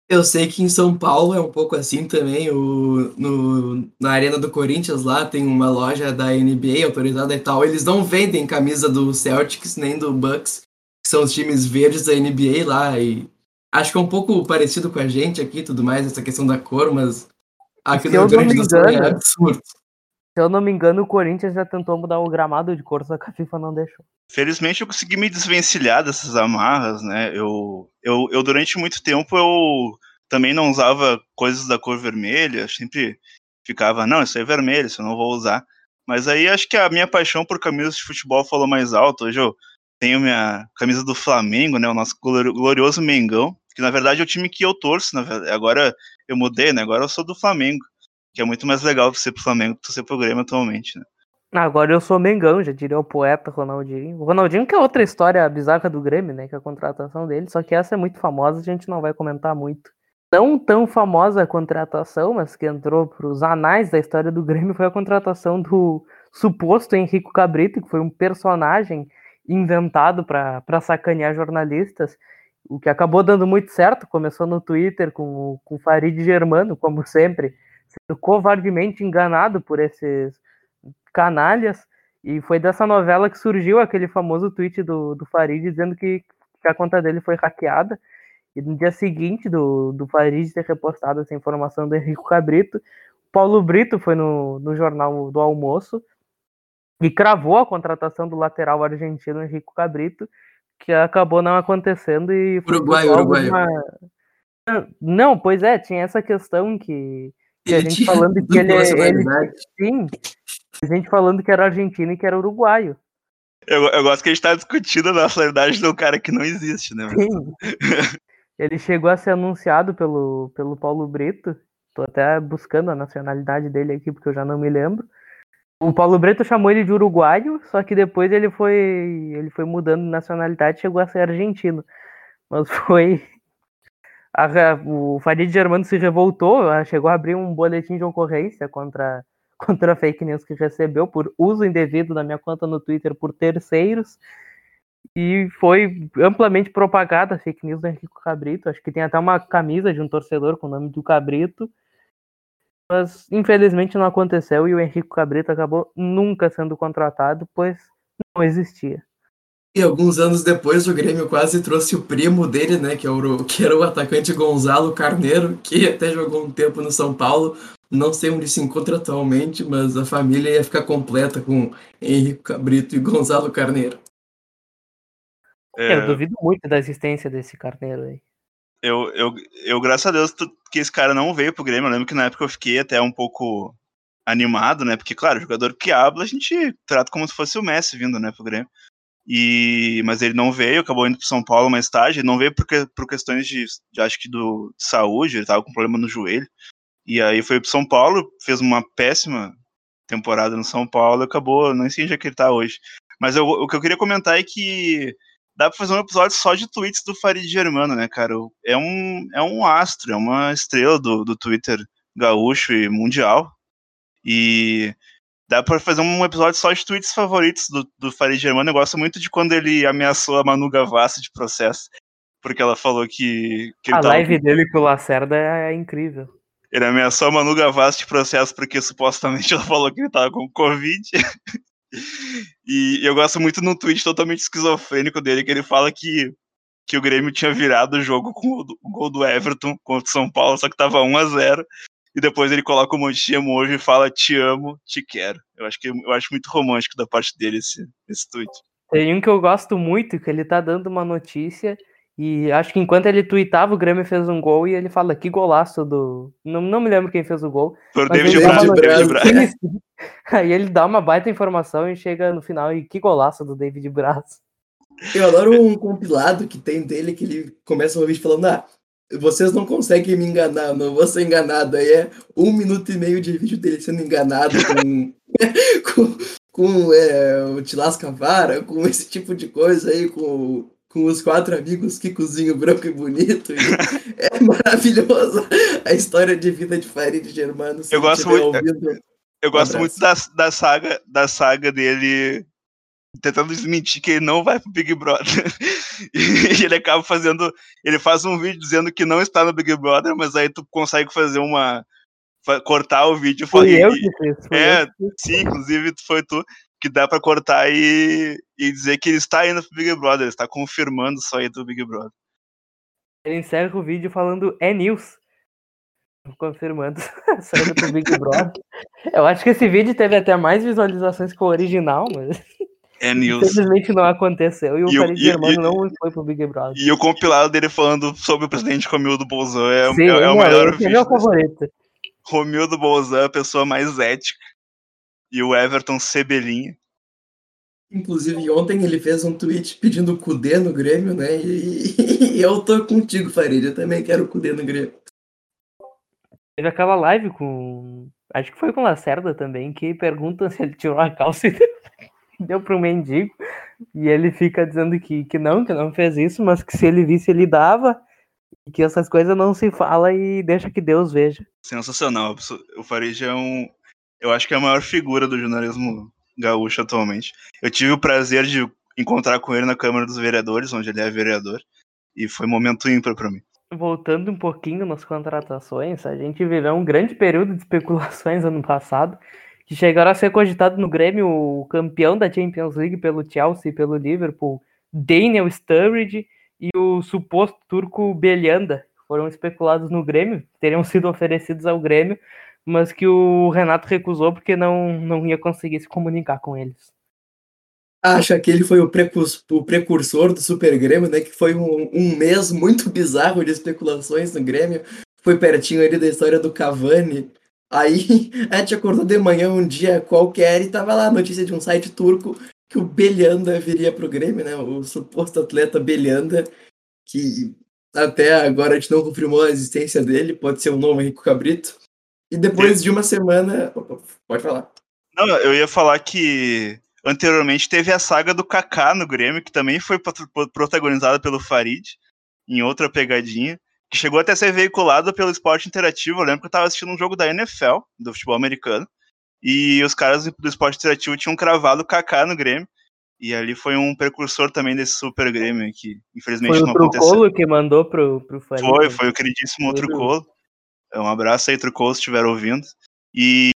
Eu sei que em São Paulo é um pouco assim também. O, no, na Arena do Corinthians lá tem uma loja da NBA autorizada e tal. Eles não vendem camisa do Celtics nem do Bucks, que são os times verdes da NBA lá. E acho que é um pouco parecido com a gente aqui tudo mais, essa questão da cor, mas aqui no Rio Grande do Sul é absurdo. Se eu não me engano, o Corinthians já tentou mudar o gramado de cor, só que a FIFA não deixou. Felizmente eu consegui me desvencilhar dessas amarras, né? Eu, eu, eu durante muito tempo eu também não usava coisas da cor vermelha, sempre ficava, não, isso é vermelho, isso eu não vou usar. Mas aí acho que a minha paixão por camisas de futebol falou mais alto. Hoje eu tenho minha camisa do Flamengo, né? O nosso glorioso Mengão, que na verdade é o time que eu torço. Agora eu mudei, né? Agora eu sou do Flamengo que é muito mais legal você pro Flamengo que você pro Grêmio atualmente, né? Agora eu sou Mengão, já diria o poeta Ronaldinho. O Ronaldinho que é outra história bizarra do Grêmio, né? Que é a contratação dele, só que essa é muito famosa, a gente não vai comentar muito. Não tão famosa a contratação, mas que entrou para os anais da história do Grêmio foi a contratação do suposto Henrico Cabrito, que foi um personagem inventado para sacanear jornalistas, o que acabou dando muito certo. Começou no Twitter com, com o Farid Germano, como sempre sendo covardemente enganado por esses canalhas. E foi dessa novela que surgiu aquele famoso tweet do, do Farid dizendo que, que a conta dele foi hackeada. E no dia seguinte do, do Farid ter repostado essa informação do Henrico Cabrito, Paulo Brito foi no, no jornal do almoço e cravou a contratação do lateral argentino Henrico Cabrito, que acabou não acontecendo e Uruguai, Uruguai. Uma... Não, pois é, tinha essa questão que e a gente falando que ele, é, ele sim, a gente falando que era argentino e que era uruguaio. Eu, eu gosto que a gente tá discutindo a nacionalidade do cara que não existe, né? Sim. ele chegou a ser anunciado pelo, pelo Paulo Brito. Tô até buscando a nacionalidade dele aqui, porque eu já não me lembro. O Paulo Brito chamou ele de uruguaio, só que depois ele foi ele foi mudando de nacionalidade e chegou a ser argentino. Mas foi a, o Farid Germano se revoltou, chegou a abrir um boletim de ocorrência contra, contra a fake news que recebeu por uso indevido da minha conta no Twitter por terceiros. E foi amplamente propagada a fake news do Henrique Cabrito. Acho que tem até uma camisa de um torcedor com o nome do Cabrito. Mas infelizmente não aconteceu e o Henrique Cabrito acabou nunca sendo contratado, pois não existia. E alguns anos depois o Grêmio quase trouxe o primo dele, né, que, era é o, que era o atacante Gonzalo Carneiro, que até jogou um tempo no São Paulo. Não sei onde se encontra atualmente, mas a família ia ficar completa com Henrique Cabrito e Gonzalo Carneiro. É... Eu duvido muito da existência desse Carneiro aí. Eu, eu, eu, graças a Deus, que esse cara não veio pro Grêmio. Eu lembro que na época eu fiquei até um pouco animado, né? Porque, claro, jogador que habla, a gente trata como se fosse o Messi vindo, né, pro Grêmio. E, mas ele não veio, acabou indo para São Paulo mais tarde. Ele não veio porque, por questões de, de acho que do, de saúde, ele estava com problema no joelho. E aí foi para São Paulo, fez uma péssima temporada no São Paulo e acabou, não sei onde é que ele está hoje. Mas eu, o que eu queria comentar é que dá para fazer um episódio só de tweets do Farid Germano, né, cara? É um, é um astro, é uma estrela do, do Twitter gaúcho e mundial. E Dá pra fazer um episódio só de tweets favoritos do, do Farid Germano. Eu gosto muito de quando ele ameaçou a Manu Gavassi de processo. Porque ela falou que. que a live com... dele com o Lacerda é incrível. Ele ameaçou a Manu Gavassi de processo porque supostamente ela falou que ele tava com Covid. e eu gosto muito no tweet totalmente esquizofrênico dele, que ele fala que, que o Grêmio tinha virado o jogo com o, o gol do Everton contra o São Paulo, só que tava 1 a 0 e depois ele coloca um monte de emoji e fala te amo, te quero. Eu acho que eu acho muito romântico da parte dele esse, esse tweet. Tem um que eu gosto muito, que ele tá dando uma notícia E acho que enquanto ele tweetava, o Grêmio fez um gol e ele fala que golaço do. Não, não me lembro quem fez o gol. Por mas David Braz. Aí ele dá uma baita informação e chega no final e que golaço do David Braz. Eu adoro um compilado que tem dele que ele começa um vídeo falando: Ah, vocês não conseguem me enganar, não vou ser enganado. Aí é um minuto e meio de vídeo dele sendo enganado com, com, com é, o Tilasca Vara, com esse tipo de coisa aí, com, com os quatro amigos que cozinham branco e bonito. e é maravilhoso a história de vida de Farid Germano. Eu gosto muito- ouvindo. Eu gosto abraço. muito da, da saga da saga dele tentando desmentir que ele não vai pro Big Brother. E ele acaba fazendo. Ele faz um vídeo dizendo que não está no Big Brother, mas aí tu consegue fazer uma. cortar o vídeo e- eu que fiz. é, eu que fiz. Sim, inclusive foi tu que dá pra cortar e, e dizer que ele está indo pro Big Brother, ele está confirmando só ir do Big Brother. Ele encerra o vídeo falando é news. Confirmando saída do Big Brother. Eu acho que esse vídeo teve até mais visualizações que o original, mas É news. infelizmente não aconteceu. E o E o- Farid e- Germano não foi pro Big Brother. E o compilado dele falando sobre o presidente Romildo Bolzan é, Sim, é, é o não, melhor esse é vídeo. meu desse- favorito. Romildo Bolzan, a pessoa mais ética. E o Everton Cebelinha. Inclusive, ontem ele fez um tweet pedindo o Cudê no Grêmio, né? E, e eu tô contigo, Farid. Eu também quero o Cudê no Grêmio. Teve aquela live com. Acho que foi com o Lacerda também, que perguntam se ele tirou a calça e deu, deu pro mendigo. E ele fica dizendo que, que não, que não fez isso, mas que se ele visse, ele dava. E que essas coisas não se fala e deixa que Deus veja. Sensacional. O Farid é um. Eu acho que é a maior figura do jornalismo gaúcho atualmente. Eu tive o prazer de encontrar com ele na Câmara dos Vereadores, onde ele é vereador. E foi um momento ímpar pra mim. Voltando um pouquinho nas contratações, a gente viveu um grande período de especulações ano passado, que chegaram a ser cogitado no Grêmio o campeão da Champions League pelo Chelsea e pelo Liverpool, Daniel Sturridge, e o suposto turco Belhanda, que foram especulados no Grêmio, teriam sido oferecidos ao Grêmio, mas que o Renato recusou porque não, não ia conseguir se comunicar com eles. Acha que ele foi o precursor do Super Grêmio, né? Que foi um, um mês muito bizarro de especulações no Grêmio. Foi pertinho ali da história do Cavani. Aí a gente acordou de manhã um dia qualquer e tava lá a notícia de um site turco que o Belhanda viria pro Grêmio, né? O suposto atleta Belhanda, que até agora a gente não confirmou a existência dele, pode ser o nome Henrique Cabrito. E depois de uma semana. Opa, Pode falar. Não, eu ia falar que anteriormente teve a saga do Kaká no Grêmio, que também foi protagonizada pelo Farid, em outra pegadinha, chegou até a ser veiculada pelo esporte interativo. Eu lembro que eu tava assistindo um jogo da NFL, do futebol americano, e os caras do esporte interativo tinham cravado o Kaká no Grêmio. E ali foi um precursor também desse Super Grêmio, que infelizmente Foi o não aconteceu. Trucolo que mandou pro, pro Farid. Foi, foi o queridíssimo Foi do- Trucolo. Um abraço aí, Trucolo, se estiver ouvindo. E,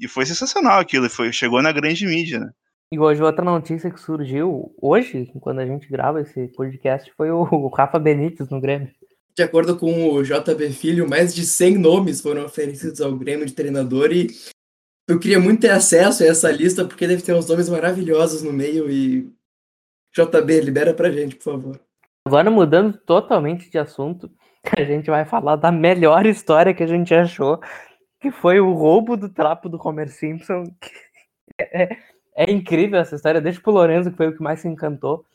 e foi sensacional aquilo, foi, chegou na grande mídia, né? E hoje outra notícia que surgiu hoje, quando a gente grava esse podcast, foi o, o Rafa Benítez no Grêmio. De acordo com o JB Filho, mais de 100 nomes foram oferecidos ao Grêmio de treinador e eu queria muito ter acesso a essa lista porque deve ter uns nomes maravilhosos no meio e JB, libera pra gente, por favor. Agora mudando totalmente de assunto, a gente vai falar da melhor história que a gente achou, que foi o roubo do trapo do Homer Simpson. É, é incrível essa história, deixa pro Lorenzo, que foi o que mais se encantou.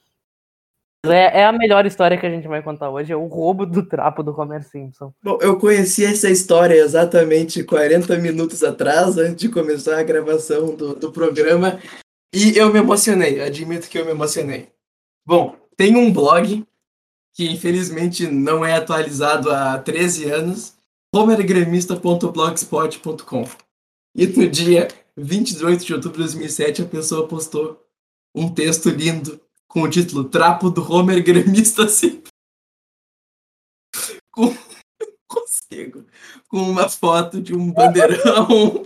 É, é a melhor história que a gente vai contar hoje, é o roubo do trapo do Homer Simpson. Bom, eu conheci essa história exatamente 40 minutos atrás, antes de começar a gravação do, do programa, e eu me emocionei, admito que eu me emocionei. Bom, tem um blog que infelizmente não é atualizado há 13 anos, homergremista.blogspot.com. E no dia 28 de outubro de 2007 a pessoa postou um texto lindo com o título Trapo do Homer Gremista Sim. Com consigo com uma foto de um bandeirão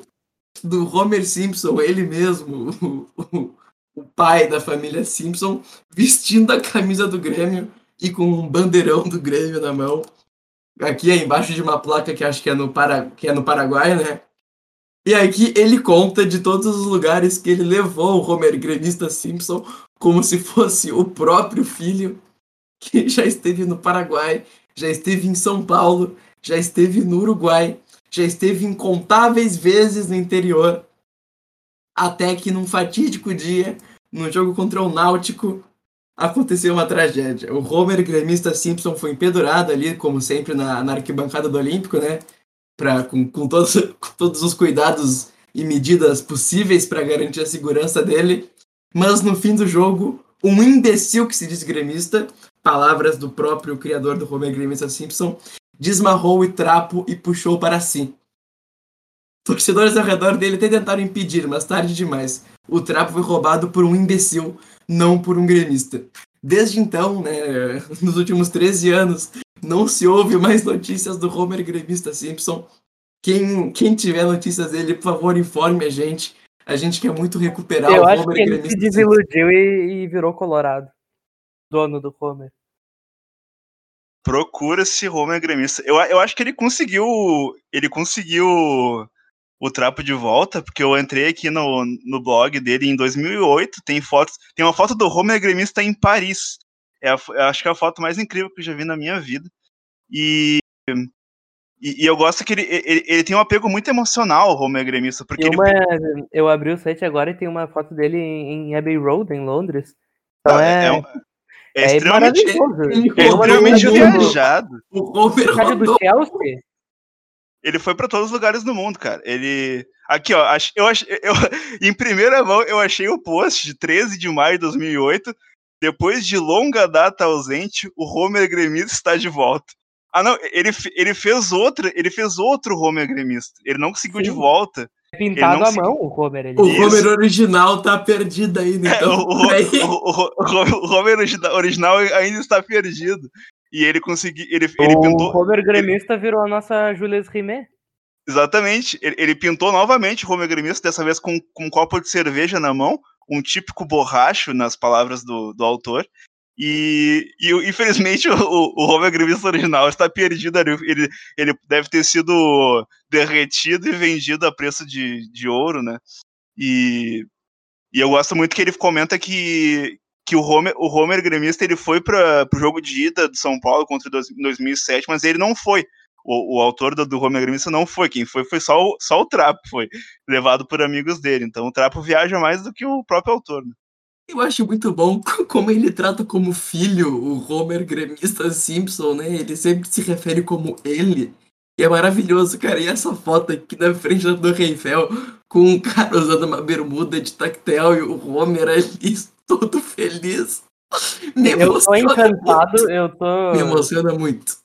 do Homer Simpson, ele mesmo, o, o- o pai da família Simpson, vestindo a camisa do Grêmio e com um bandeirão do Grêmio na mão. Aqui é embaixo de uma placa que acho que é no, Para, que é no Paraguai, né? E aqui ele conta de todos os lugares que ele levou o Homer Gremista Simpson como se fosse o próprio filho. que já esteve no Paraguai, já esteve em São Paulo, já esteve no Uruguai, já esteve incontáveis vezes no interior, até que num fatídico dia, no jogo contra o Náutico, aconteceu uma tragédia. O Homer gremista Simpson foi empedurado ali, como sempre, na, na arquibancada do Olímpico, né? Pra, com, com, todos, com todos os cuidados e medidas possíveis para garantir a segurança dele. Mas no fim do jogo, um imbecil que se diz gremista, palavras do próprio criador do Homer Gremista Simpson, desmarrou o trapo e puxou para si. Torcedores ao redor dele até tentaram impedir, mas tarde demais. O trapo foi roubado por um imbecil, não por um gremista. Desde então, né, nos últimos 13 anos, não se ouve mais notícias do Homer Gremista Simpson. Quem, quem tiver notícias dele, por favor, informe a gente. A gente quer muito recuperar Eu o acho Homer que ele se desiludiu e, e virou colorado. Dono do Homer. Procura esse Homer gremista. Eu, eu acho que ele conseguiu. Ele conseguiu o trapo de volta, porque eu entrei aqui no, no blog dele em 2008. Tem fotos. Tem uma foto do Homer gremista em Paris. É a, eu acho que é a foto mais incrível que eu já vi na minha vida. E. E, e eu gosto que ele, ele, ele, tem um apego muito emocional, o Homer gremista, porque E ele, uma- Eu abri o site agora e tem uma foto dele em, em Abbey Road, em Londres. Então Não, é, é, um- é é extremamente, é extremamente viajado. O O estádio do. Chelsea? Ele foi pra todos os lugares do mundo, cara. Ele. Aqui, ó. Eu, ach- eu, em primeira mão, eu achei o post de 13 de maio de 2008. Depois de longa data ausente, o Homer gremista está de volta. Ah, não, ele, ele fez outra, ele fez outro Homer gremista. Ele não conseguiu de Sim. volta. É pintado à mão, o Homer. Ele O. Homer original tá perdido ainda. É, Então, o, o- aí- o- o- o- o Homer origina- original ainda está perdido. E ele conseguiu. Ele, ele o pintou. Homer gremista virou a nossa Julius Rimet. Exatamente. Ele, ele pintou novamente o Homer gremista, dessa vez com, com um copo de cerveja na mão, um típico borracho, nas palavras do, do autor. E, e, infelizmente o, o Homer gremista original está perdido ali. Ele, ele deve ter sido derretido e vendido a preço de, de ouro, né? E, e eu gosto muito que ele comenta que, que o, Homer, o Homer gremista ele foi para o jogo de ida de São Paulo contra o dois- 2007, mas ele não foi. O, o autor do, do Homer gremista não foi. Quem foi foi só o, só o Trapo, foi levado por amigos dele. Então o Trapo viaja mais do que o próprio autor. Né? Eu acho muito bom como ele trata como filho o Homer gremista Simpson, né? Ele sempre se refere como ele. E é maravilhoso, cara. E essa foto aqui na frente da Torre Eiffel, com um cara usando uma bermuda de tactel e o Homer ali todo feliz. Me Eu tô encantado, eu tô. muito. Me emociona muito.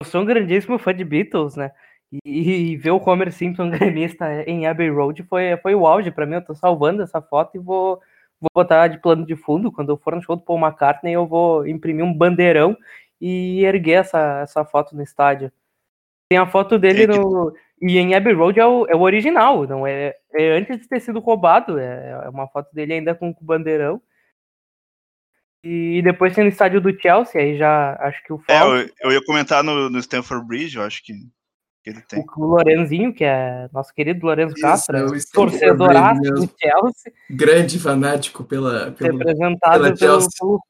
Eu sou um grandíssimo fã de Beatles, né? E, e ver o Homer Simpson gremista em Abbey Road foi, foi o auge pra mim. Eu tô salvando essa foto e vou, vou botar de plano de fundo. Quando eu for no show do Paul McCartney, eu vou imprimir um bandeirão e erguer essa, essa foto no estádio. Tem a foto dele É que- no. E em Abbey Road é o, é o original, não é, é antes de ter sido roubado. É, é uma foto dele ainda com o bandeirão. E depois tem no estádio do Chelsea, aí já acho que o É, eu, eu ia comentar no, no Stanford Bridge, eu acho que ele tem. o, o Lorenzinho, que é nosso querido Lorenzo Castro, o Stanford torcedoraço Bridge do. Chelsea, Grande fanático pela, pelo, representado pela pelo, Chelsea. pelo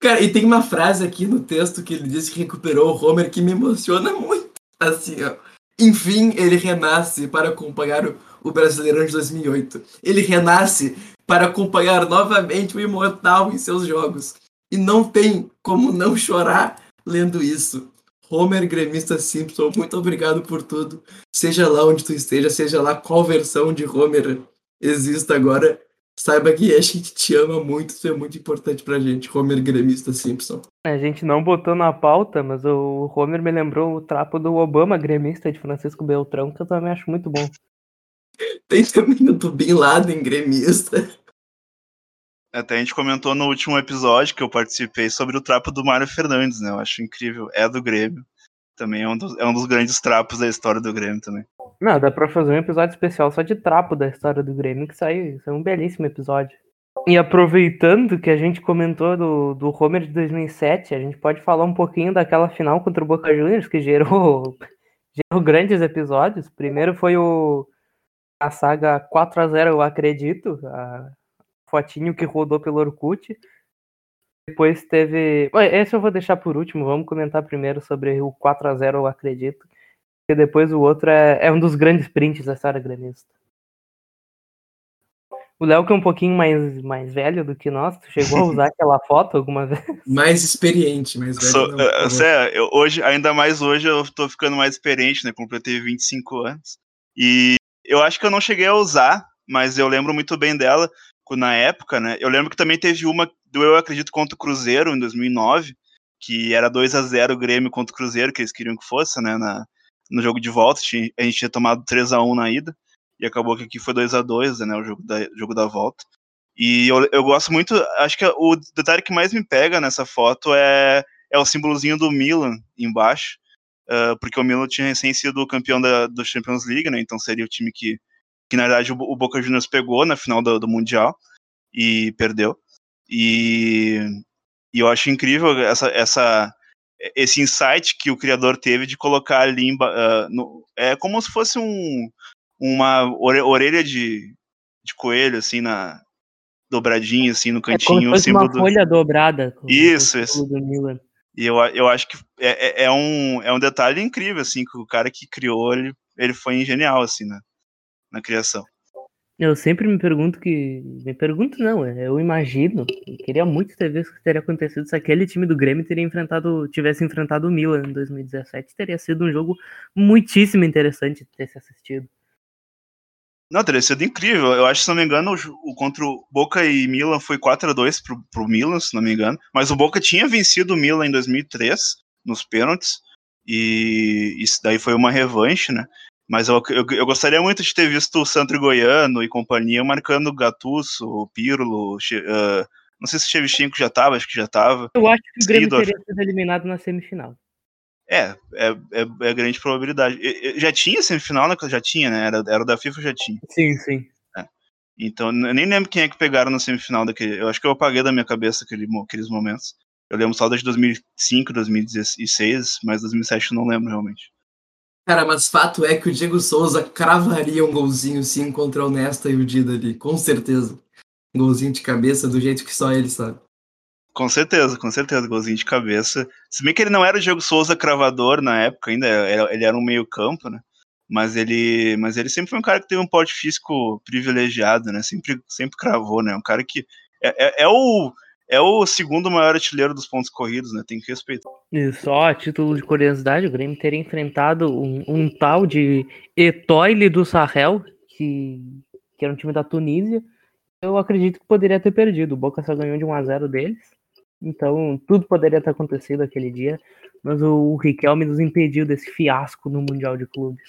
Cara, e tem uma frase aqui no texto que ele diz que recuperou o Homer que me emociona muito. Assim, ó. Enfim, ele renasce para acompanhar o, o Brasileirão de 2008. Ele renasce para acompanhar novamente o Imortal em seus jogos. E não tem como não chorar lendo isso. Homer Gremista Simpson, muito obrigado por tudo. Seja lá onde tu esteja, seja lá qual versão de Homer exista agora, saiba que a gente te ama muito, isso é muito importante pra gente, Homer Gremista Simpson. A gente não botou na pauta, mas o Homer me lembrou o trapo do Obama gremista de Francisco Beltrão, que eu também acho muito bom. Tem também o do Bin Laden gremista. Até a gente comentou no último episódio que eu participei sobre o trapo do Mário Fernandes, né? Eu acho incrível. É do Grêmio. Também é um dos, é um dos grandes trapos da história do Grêmio também. Não, dá pra fazer um episódio especial só de trapo da história do Grêmio, que saiu, saiu um belíssimo episódio. E aproveitando que a gente comentou do, do Homer de 2007, a gente pode falar um pouquinho daquela final contra o Boca Juniors, que gerou, gerou grandes episódios. Primeiro foi o a saga 4 a 0 eu acredito, a fotinho que rodou pelo Orkut. Depois teve. Esse eu vou deixar por último, vamos comentar primeiro sobre o 4 a 0 eu acredito. Porque depois o outro é, é um dos grandes prints da história gremista. O Léo, que é um pouquinho mais, mais velho do que nós, tu chegou a usar aquela foto alguma vez? Mais experiente, mais velho. Sou, não, uh, Sé, eu, hoje, ainda mais hoje, eu tô ficando mais experiente, né? Completei 25 anos. E eu acho que eu não cheguei a usar, mas eu lembro muito bem dela na época, né? Eu lembro que também teve uma do Eu Acredito contra o Cruzeiro em 2009, que era 2 a 0 o Grêmio contra o Cruzeiro, que eles queriam que fosse, né? Na, no jogo de volta, a gente tinha tomado 3 a 1 na ida e acabou que aqui foi 2 a 2 né, o jogo da, jogo da volta. E eu, eu gosto muito, acho que o detalhe que mais me pega nessa foto é, é o símbolozinho do Milan embaixo, uh, porque o Milan tinha recém sido campeão da do Champions League, né, então seria o time que, que na verdade o, o Boca Juniors pegou na final do, do Mundial e perdeu. E, e eu acho incrível essa, essa, esse insight que o criador teve de colocar ali, uh, no, é como se fosse um, uma orelha de, de coelho, assim, na dobradinha, assim, no cantinho. É como se fosse uma do... folha dobrada. Isso, isso. E eu, eu acho que é, é, é, um, é um detalhe incrível, assim, que o cara que criou, ele, ele foi genial, assim, na, na criação. Eu sempre me pergunto que. Me pergunto, não, é, eu imagino. Queria muito ter visto o que teria acontecido se aquele time do Grêmio teria enfrentado, tivesse enfrentado o Milan em 2017. Teria sido um jogo muitíssimo interessante ter se assistido. Não, teria sido incrível. Eu acho, se não me engano, o, o contra o Boca e Milan foi 4 a 2 pro, pro Milan, se não me engano. Mas o Boca tinha vencido o Milan em 2003, nos pênaltis. E isso daí foi uma revanche, né? Mas eu, eu, eu, gostaria muito de ter visto o Sandro Goiano e companhia marcando o Gattuso, o Pirlo, uh, não sei se o Shevchenko já tava, acho que já tava. Eu acho que o Grêmio teria sido eliminado na semifinal. É, é, é, é grande probabilidade. Já tinha semifinal, né? Já tinha, né? Era, era da FIFA, já tinha. Sim, sim. É. Então, eu nem lembro quem é que pegaram na semifinal daquele. Eu acho que eu apaguei da minha cabeça aquele, aqueles momentos. Eu lembro só de 2005, 2016, mas 2007 eu não lembro realmente. Cara, mas fato é que o Diego Souza cravaria um golzinho sim contra o Nesta e o Dida ali, com certeza. Um golzinho de cabeça do jeito que só ele sabe. Com certeza, com certeza, golzinho de cabeça. Se bem que ele não era o Diego Souza cravador na época ainda, ele era um meio campo, né? Mas ele, mas ele sempre foi um cara que teve um porte físico privilegiado, né? Sempre, sempre cravou, né? Um cara que é, é, é o é o segundo maior artilheiro dos pontos corridos, né? Tem que respeitar. E só a título de curiosidade, o Grêmio teria enfrentado um, um tal de Etoile do Sahel, que, que era um time da Tunísia. Eu acredito que poderia ter perdido. O Boca só ganhou de 1 a 0 deles. Então, tudo poderia ter acontecido aquele dia, mas o, o Riquelme nos impediu desse fiasco no Mundial de Clubes.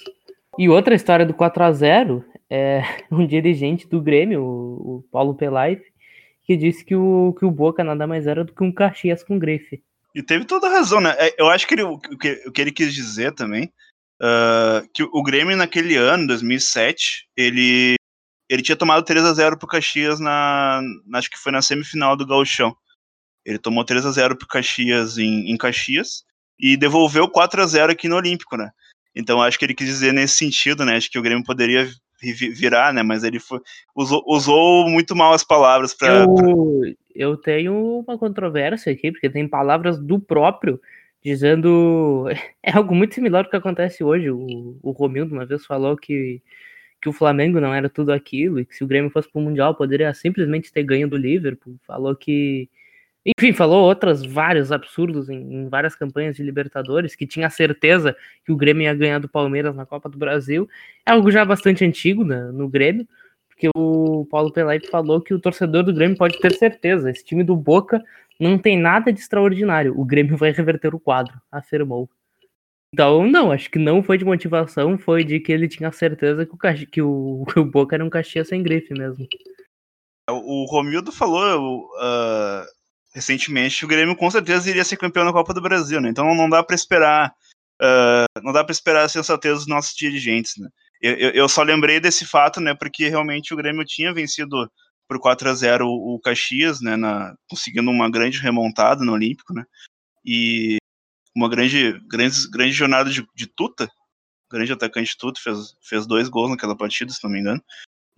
E outra história do 4 a 0 é um dirigente do Grêmio, o, o Paulo Pelaipe, que disse que o, que o Boca nada mais era do que um Caxias com grife. E teve toda razão, né? É, eu acho que ele, o, que, o que ele quis dizer também, uh, que o Grêmio naquele ano, 2007, ele, ele tinha tomado 3 a 0 pro Caxias na, acho que foi na semifinal do Gauchão. Ele tomou 3 a 0 pro Caxias em, em Caxias e devolveu 4 a 0 aqui no Olímpico, né? Então acho que ele quis dizer nesse sentido, né? Acho que o Grêmio poderia virar, né? Mas ele foi, usou, usou muito mal as palavras para. Eu, eu tenho uma controvérsia aqui, porque tem palavras do próprio dizendo. É algo muito similar ao que acontece hoje. O, o Romildo uma vez falou que, que o Flamengo não era tudo aquilo, e que se o Grêmio fosse para o Mundial poderia simplesmente ter ganho do Liverpool. Falou que enfim, falou outras vários absurdos em, em, várias campanhas de Libertadores, que tinha certeza que o Grêmio ia ganhar do Palmeiras na Copa do Brasil. É algo já bastante antigo né, no Grêmio, porque o Paulo Pelaipe falou que o torcedor do Grêmio pode ter certeza, esse time do Boca não tem nada de extraordinário, o Grêmio vai reverter o quadro, afirmou. Então, não, acho que não foi de motivação, foi de que ele tinha certeza que o, que o, que o Boca era um Caxias sem grife mesmo. O Romildo falou uh, recentemente, o Grêmio com certeza iria ser campeão na Copa do Brasil, né? Então não dá para esperar, uh, não dá para esperar a sensatez dos nossos dirigentes, né? Eu, eu, eu, só lembrei desse fato, né? Porque realmente o Grêmio tinha vencido por 4 a 0 o, o Caxias, né? Na, conseguindo uma grande remontada no Olímpico, né? E uma grande, grande, grande jornada de, de Tuta, grande atacante Tuta, fez, fez dois gols naquela partida, se não me engano.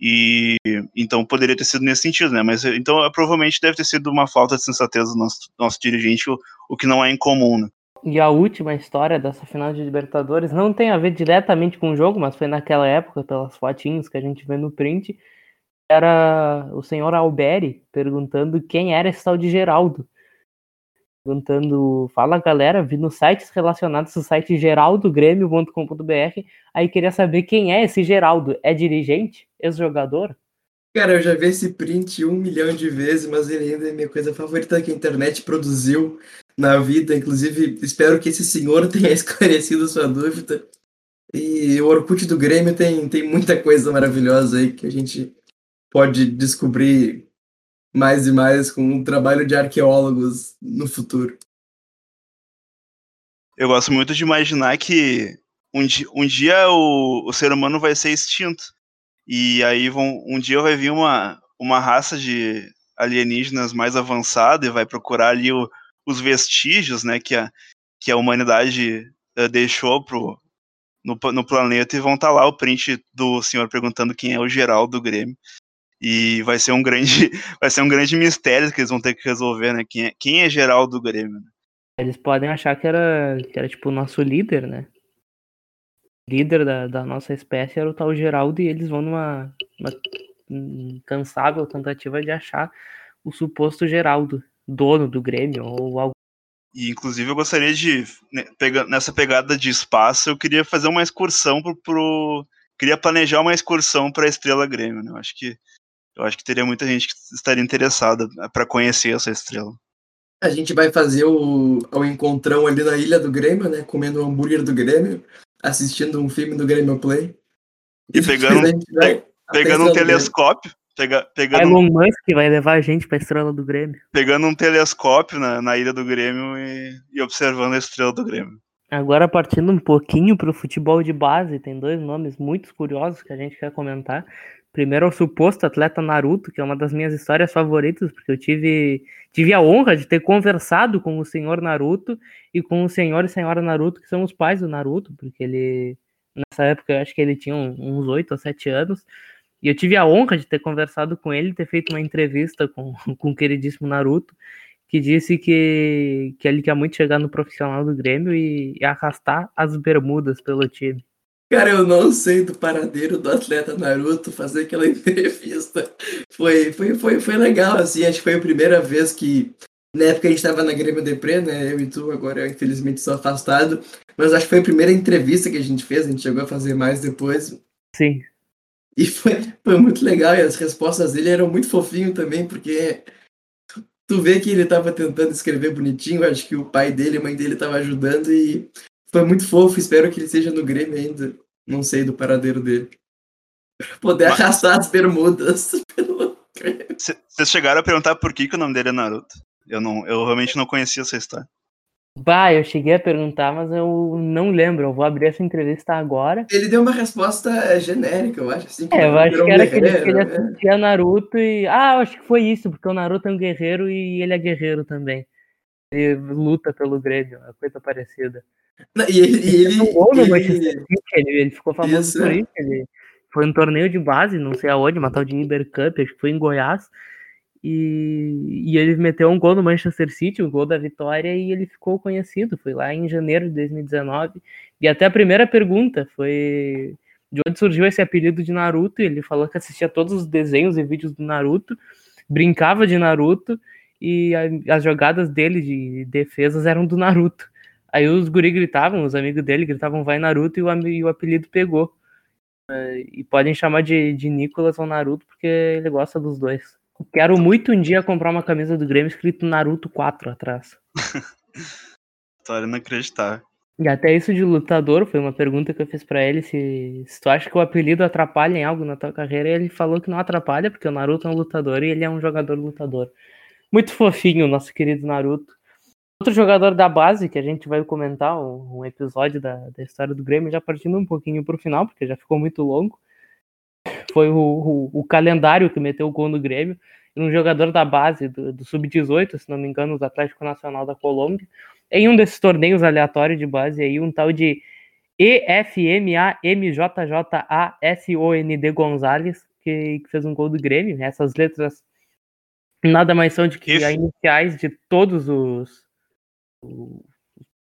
E então poderia ter sido nesse sentido, né? Mas então provavelmente deve ter sido uma falta de sensatez do nosso, nosso dirigente, o, o que não é incomum, né? E a última história dessa final de Libertadores não tem a ver diretamente com o jogo, mas foi naquela época, pelas fotinhos que a gente vê no print. Era o senhor Alberi perguntando quem era esse tal de Geraldo. Perguntando, fala galera, vi nos sites relacionados ao site geraldogrêmio.com.br. Aí queria saber quem é esse Geraldo. É dirigente? Ex-jogador? Cara, eu já vi esse print um milhão de vezes, mas ele ainda é minha coisa favorita que a internet produziu na vida. Inclusive, espero que esse senhor tenha esclarecido sua dúvida. E o Orkut do Grêmio tem, tem muita coisa maravilhosa aí que a gente pode descobrir mais e mais com um trabalho de arqueólogos no futuro. Eu gosto muito de imaginar que um, di um dia o, o ser humano vai ser extinto. E aí vão, um dia vai vir uma, uma raça de alienígenas mais avançada e vai procurar ali o, os vestígios né, que, a, que a humanidade uh, deixou pro, no, no planeta e vão estar tá lá o print do senhor perguntando quem é o geral do Grêmio. E vai ser um grande, vai ser um grande mistério que eles vão ter que resolver, né? Quem é, quem é geral do Grêmio? Né? Eles podem achar que era, que era tipo o nosso líder, né? líder da, da nossa espécie era o tal Geraldo e eles vão numa, incansável tentativa de achar o suposto Geraldo dono do Grêmio ou algo. E inclusive eu gostaria de, né, nessa pegada de espaço, eu queria fazer uma excursão pro, pro queria planejar uma excursão para a Estrela Grêmio, né? Eu acho que eu acho que teria muita gente que estaria interessada para conhecer essa estrela. A gente vai fazer o, o encontrão ali na ilha do Grêmio, né? Comendo o hambúrguer do Grêmio, assistindo um filme do Grêmio Play. E pegando, pegando um telescópio Pega, pegando Elon Musk vai levar a gente pra estrela do Grêmio. Pegando um telescópio na, na ilha do Grêmio e, e observando a estrela do Grêmio. Agora, partindo um pouquinho pro futebol de base, tem dois nomes muito curiosos que a gente quer comentar. Primeiro é o suposto atleta Naruto, que é uma das minhas histórias favoritas, porque eu tive, tive a honra de ter conversado com o senhor Naruto e com o senhor e senhora Naruto, que são os pais do Naruto, porque ele, nessa época, eu acho que ele tinha uns 8 ou 7 anos. E eu tive a honra de ter conversado com ele, ter feito uma entrevista com, com o queridíssimo Naruto, que disse que, que ele quer muito chegar no profissional do Grêmio e, e arrastar as bermudas pelo time. Cara, eu não sei do paradeiro do atleta Naruto fazer aquela entrevista. Foi, foi, foi, foi legal, assim, acho que foi a primeira vez que. Na época a gente tava na Grêmio Depre, né? Eu e tu, agora eu infelizmente sou afastado. Mas acho que foi a primeira entrevista que a gente fez, a gente chegou a fazer mais depois. Sim. E foi, foi muito legal, e as respostas dele eram muito fofinho também, porque tu vê que ele estava tentando escrever bonitinho, acho que o pai dele e a mãe dele estavam ajudando, e foi muito fofo, espero que ele seja no Grêmio ainda, não sei do paradeiro dele. Poder Mas... arrastar as bermudas pelo Vocês chegaram a perguntar por que, que o nome dele é Naruto? Eu, não, eu realmente não conhecia essa história. Bah, eu cheguei a perguntar, mas eu não lembro. Eu vou abrir essa entrevista agora. Ele deu uma resposta é, genérica, eu acho. Assim, é, eu acho que era que ele, que ele assistia Naruto e. Ah, eu acho que foi isso, porque o Naruto é um guerreiro e ele é guerreiro também. Ele luta pelo Grêmio, uma coisa parecida. Não, e ele. E ele, um gol no Manchester City, ele, ele ficou famoso isso, por isso. Ele foi um torneio de base, não sei aonde, uma tal de Iber Cup, acho que foi em Goiás. E, e, ele meteu um gol no Manchester City, o gol da vitória, e ele ficou conhecido. Foi lá em janeiro de 2019. E até a primeira pergunta foi de onde surgiu esse apelido de Naruto. E ele falou que assistia todos os desenhos e vídeos do Naruto, brincava de Naruto, e a, as jogadas dele de defesas eram do Naruto. Aí os guri gritavam, os amigos dele gritavam vai Naruto, e o, e o apelido pegou. E podem chamar de, de Nicolas ou Naruto, porque ele gosta dos dois. Quero muito um dia comprar uma camisa do Grêmio escrito Naruto 4 atrás. História inacreditável. E até isso de lutador, foi uma pergunta que eu fiz para ele, se, se tu acha que o apelido atrapalha em algo na tua carreira, e ele falou que não atrapalha, porque o Naruto é um lutador e ele é um jogador lutador. Muito fofinho, nosso querido Naruto. Outro jogador da base, que a gente vai comentar, um, episódio da, da história do Grêmio, já partindo um pouquinho pro final, porque já ficou muito longo, foi o, o, o, calendário que meteu o gol no Grêmio, um jogador da base do, do Sub-18, se não me engano, do Atlético Nacional da Colômbia, em um desses torneios aleatórios de base aí, um tal de EFMAMJJASOND Gonzalez, que, que fez um gol do Grêmio. Essas letras nada mais são de que If. as iniciais de todos os, os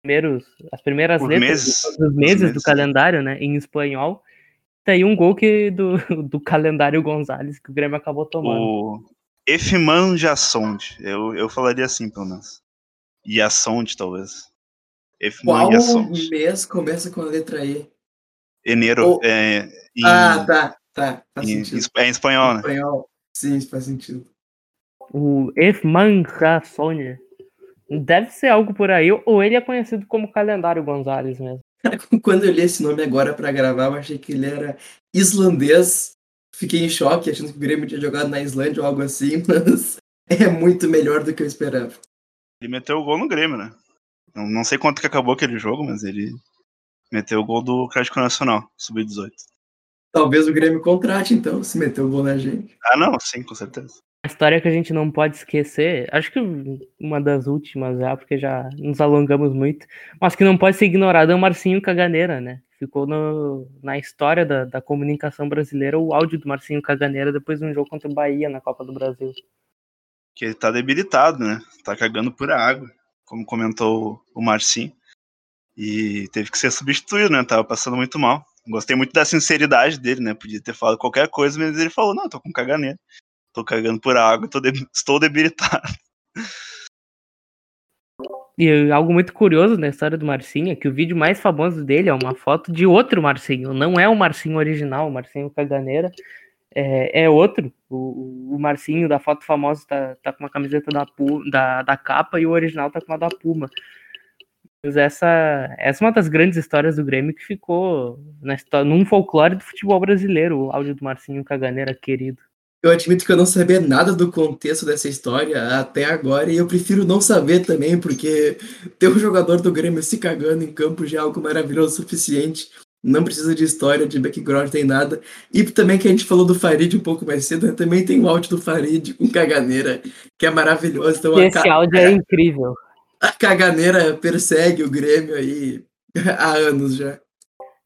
primeiros, as primeiras Os letras meses. de todos os Os meses do meses. calendário, né, em espanhol. Aí um gol que do, do calendário Gonzalez que o Grêmio acabou tomando. O Efman Jassonde. Eu, eu falaria assim, pelo menos. Yassonde, talvez. Efman Qual mês começa com a letra E? Enero. O- É, em, Ah, tá, tá. Faz em, sentido. é em espanhol, né? Espanhol. Sim, faz sentido. O Efmanjaçonha. Deve ser algo por aí, ou ele é conhecido como calendário Gonzalez mesmo. Quando eu li esse nome agora pra gravar, eu achei que ele era islandês. Fiquei em choque, achando que o Grêmio tinha jogado na Islândia ou algo assim, mas é muito melhor do que eu esperava. Ele meteu o gol no Grêmio, né? Não, não sei quanto que acabou aquele jogo, mas ele meteu o gol do Crédito Nacional, sub-18. Talvez o Grêmio contrate, então, se meter o gol na gente. Ah, não, sim, com certeza. A história que a gente não pode esquecer, acho que uma das últimas já, porque já nos alongamos muito, mas que não pode ser ignorada é o Marcinho Caganeira, né? Ficou no- na história da, da comunicação brasileira o áudio do Marcinho Caganeira depois de um jogo contra o Bahia na Copa do Brasil. Que ele tá debilitado, né? Tá cagando por água, como comentou o Marcinho. E teve que ser substituído, né? Tava passando muito mal. Gostei muito da sinceridade dele, né? Podia ter falado qualquer coisa, mas ele falou: não, tô com caganeira. Tô cagando por água, tô de- estou debilitado. E algo muito curioso na história do Marcinho é que o vídeo mais famoso dele é uma foto de outro Marcinho, não é o Marcinho original, o Marcinho Caganeira é, é outro. O, o Marcinho da foto famosa tá, tá com uma camiseta da, da, da capa e o original tá com uma da Puma. Mas essa, essa é uma das grandes histórias do Grêmio que ficou na história, num folclore do futebol brasileiro, o áudio do Marcinho Caganeira querido. Eu admito que eu não sabia nada do contexto dessa história até agora e eu prefiro não saber também, porque ter um jogador do Grêmio se cagando em campo já é algo maravilhoso o suficiente. Não precisa de história, de background, nem nada. E também que a gente falou do Farid um pouco mais cedo, né? também tem o áudio do Farid com caganeira, que é maravilhoso. Então, Esse ca- áudio é incrível. a caganeira persegue o Grêmio aí há anos já.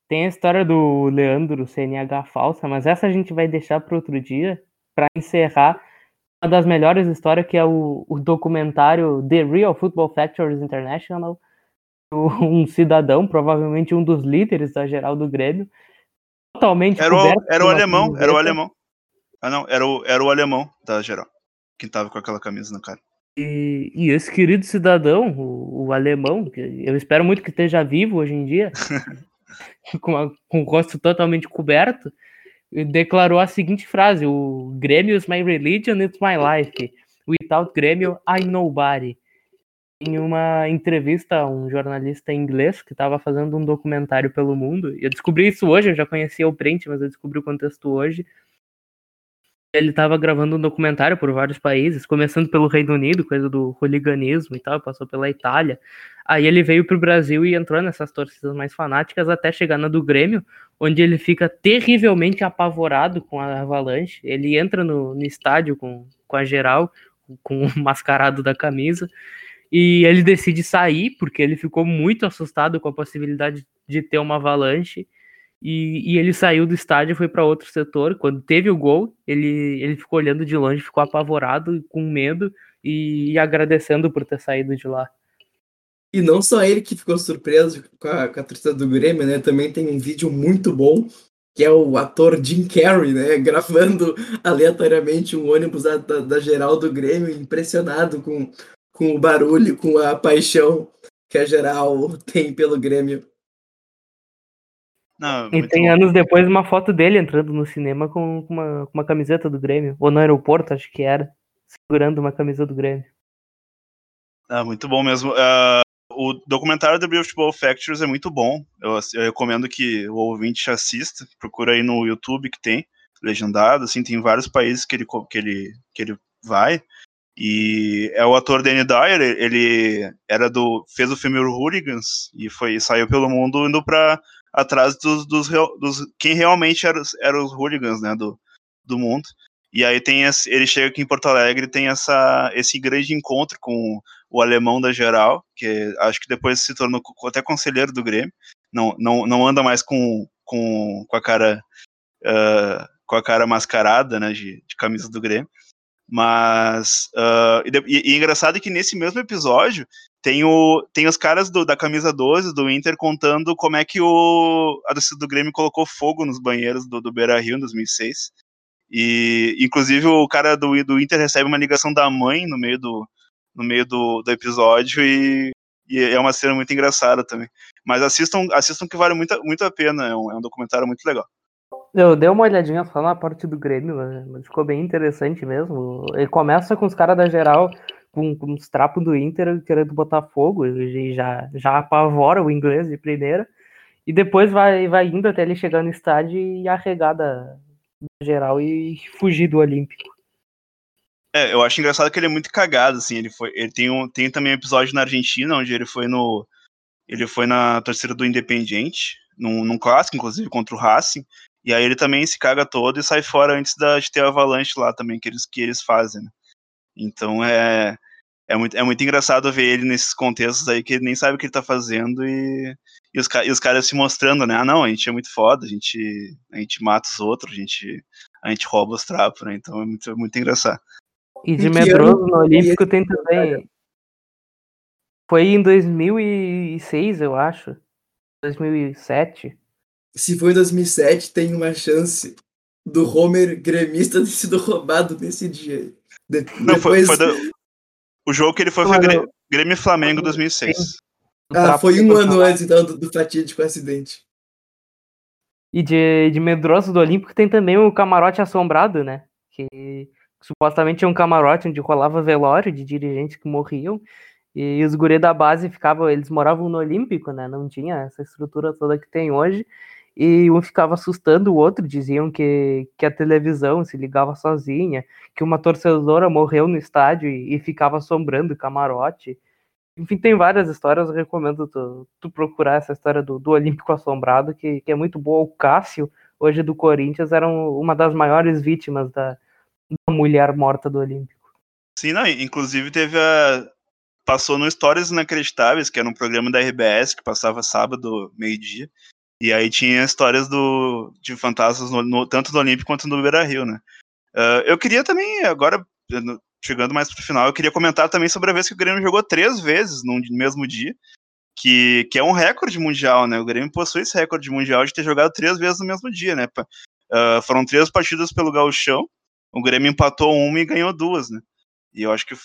Tem a história do Leandro CNH falsa, mas essa a gente vai deixar para outro dia, para encerrar uma das melhores histórias, que é o, o documentário The Real Football Factories International. Um cidadão, provavelmente um dos líderes da geral do Grêmio, totalmente Era o, era o alemão, era o alemão. Ah, não, era o, era o alemão da geral. Que tava com aquela camisa na cara. E, e esse querido cidadão, o, o alemão, que eu espero muito que esteja vivo hoje em dia, com, a- com o rosto totalmente coberto, declarou a seguinte frase: O Grêmio is my religion, it's my life. Without Grêmio, I nobody. Em uma entrevista a um jornalista inglês que estava fazendo um documentário pelo mundo, eu descobri isso hoje, eu já conhecia o print, mas eu descobri o contexto hoje. Ele estava gravando um documentário por vários países, começando pelo Reino Unido, coisa do hooliganismo e tal, passou pela Itália. Aí ele veio para o Brasil e entrou nessas torcidas mais fanáticas até chegar na do Grêmio, onde ele fica terrivelmente apavorado com a Avalanche. Ele entra no, no estádio com, com a geral, com o mascarado da camisa, e ele decide sair, porque ele ficou muito assustado com a possibilidade de ter uma avalanche. E, e ele saiu do estádio foi para outro setor. Quando teve o gol, ele, ele ficou olhando de longe, ficou apavorado, com medo e, e agradecendo por ter saído de lá. E não só ele que ficou surpreso com a, com a torcida do Grêmio, né? Também tem um vídeo muito bom, que é o ator Jim Carrey, né? Gravando aleatoriamente um ônibus da, da, da geral do Grêmio, impressionado com, com o barulho, com a paixão que a geral tem pelo Grêmio. Não, E tem bom. anos depois uma foto dele entrando no cinema com uma, com uma camiseta do Grêmio, ou no aeroporto, acho que era, segurando uma camisa do Grêmio. Ah, muito bom mesmo. Ah, o documentário da Real Football Factories é muito bom. Eu, eu recomendo que o ouvinte assista. Procura aí no YouTube que tem, legendado. Assim, tem vários países que ele, que ele, que ele vai. E é o ator Danny Dyer, ele era do. fez o filme Hooligans e foi, saiu pelo mundo indo pra atrás dos, dos, dos quem realmente eram os, eram os hooligans, né, do, do mundo. E aí tem esse, ele chega aqui em Porto Alegre tem essa, esse grande encontro com o alemão da geral, que acho que depois se tornou até conselheiro do Grêmio. Não, não, não anda mais com, com, com a cara ah, com a cara mascarada, né, de, de camisa do Grêmio. Mas. Uh, e, e, engraçado que nesse mesmo episódio tem, o, tem os caras do, da camisa 12 do Inter contando como é que o, a torcida do Grêmio colocou fogo nos banheiros do, do Beira Rio em 2006. E, inclusive, o cara do, do Inter recebe uma ligação da mãe no meio do, no meio do, do episódio e, e é uma cena muito engraçada também. Mas assistam, assistam que vale muito, muito a pena, é um, é um documentário muito legal. Eu dei uma olhadinha só na parte do Grêmio, mas ficou bem interessante mesmo. Ele começa com os caras da geral com, com os trapos do Inter querendo botar fogo, e já, já apavora o inglês de primeira. E depois vai, vai indo até ele chegar no estádio e arregar da, geral e fugir do Olímpico. É, eu acho engraçado que ele é muito cagado, assim. Ele foi. Ele tem, um, tem também um episódio na Argentina, onde ele foi no. Ele foi na torcida do Independiente, num, num clássico, inclusive, contra o Racing. E aí ele também se caga todo e sai fora antes da, de ter a avalanche lá também, que eles, que eles fazem. Né? Então é, é, muito, é muito engraçado ver ele nesses contextos aí que ele nem sabe o que ele tá fazendo e, e, os, e os caras se mostrando, né? Ah, não, a gente é muito foda, a gente, a gente mata os outros, a gente, a gente rouba os trapos, né? Então é muito, é muito engraçado. E de medroso no Olímpico tem também. Foi em 2006, eu acho. 2007. Se foi em 2007, tem uma chance do Homer gremista ter sido roubado nesse dia. De Não, depois... foi, foi do... O jogo que ele foi foi Grêmio, Grêmio Flamengo 2006. Ah, foi um ano antes então, do, do fatídico acidente. E de, de Medroso do Olímpico tem também o camarote assombrado, né? Que supostamente é um camarote onde rolava velório de dirigentes que morriam. E os guri da base ficavam, eles moravam no Olímpico, né? Não tinha essa estrutura toda que tem hoje. E um ficava assustando o outro, diziam que, que a televisão se ligava sozinha, que uma torcedora morreu no estádio e, e ficava assombrando o camarote. Enfim, tem várias histórias, eu recomendo tu, tu procurar essa história do, do Olímpico Assombrado, que, que é muito boa. O Cássio, hoje do Corinthians, era um, uma das maiores vítimas da, da mulher morta do Olímpico. Sim, não, inclusive teve a. Passou no Histórias Inacreditáveis, que era um programa da RBS que passava sábado, meio-dia. E aí tinha histórias do, de fantasmas no, no, tanto no Olímpico quanto no Beira Rio, né? Uh, eu queria também, agora, chegando mais pro final, eu queria comentar também sobre a vez que o Grêmio jogou três vezes no mesmo dia, que, que é um recorde mundial, né? O Grêmio possui esse recorde mundial de ter jogado três vezes no mesmo dia, né? Uh, foram três partidas pelo Gauchão, o Grêmio empatou uma e ganhou duas, né? E eu acho que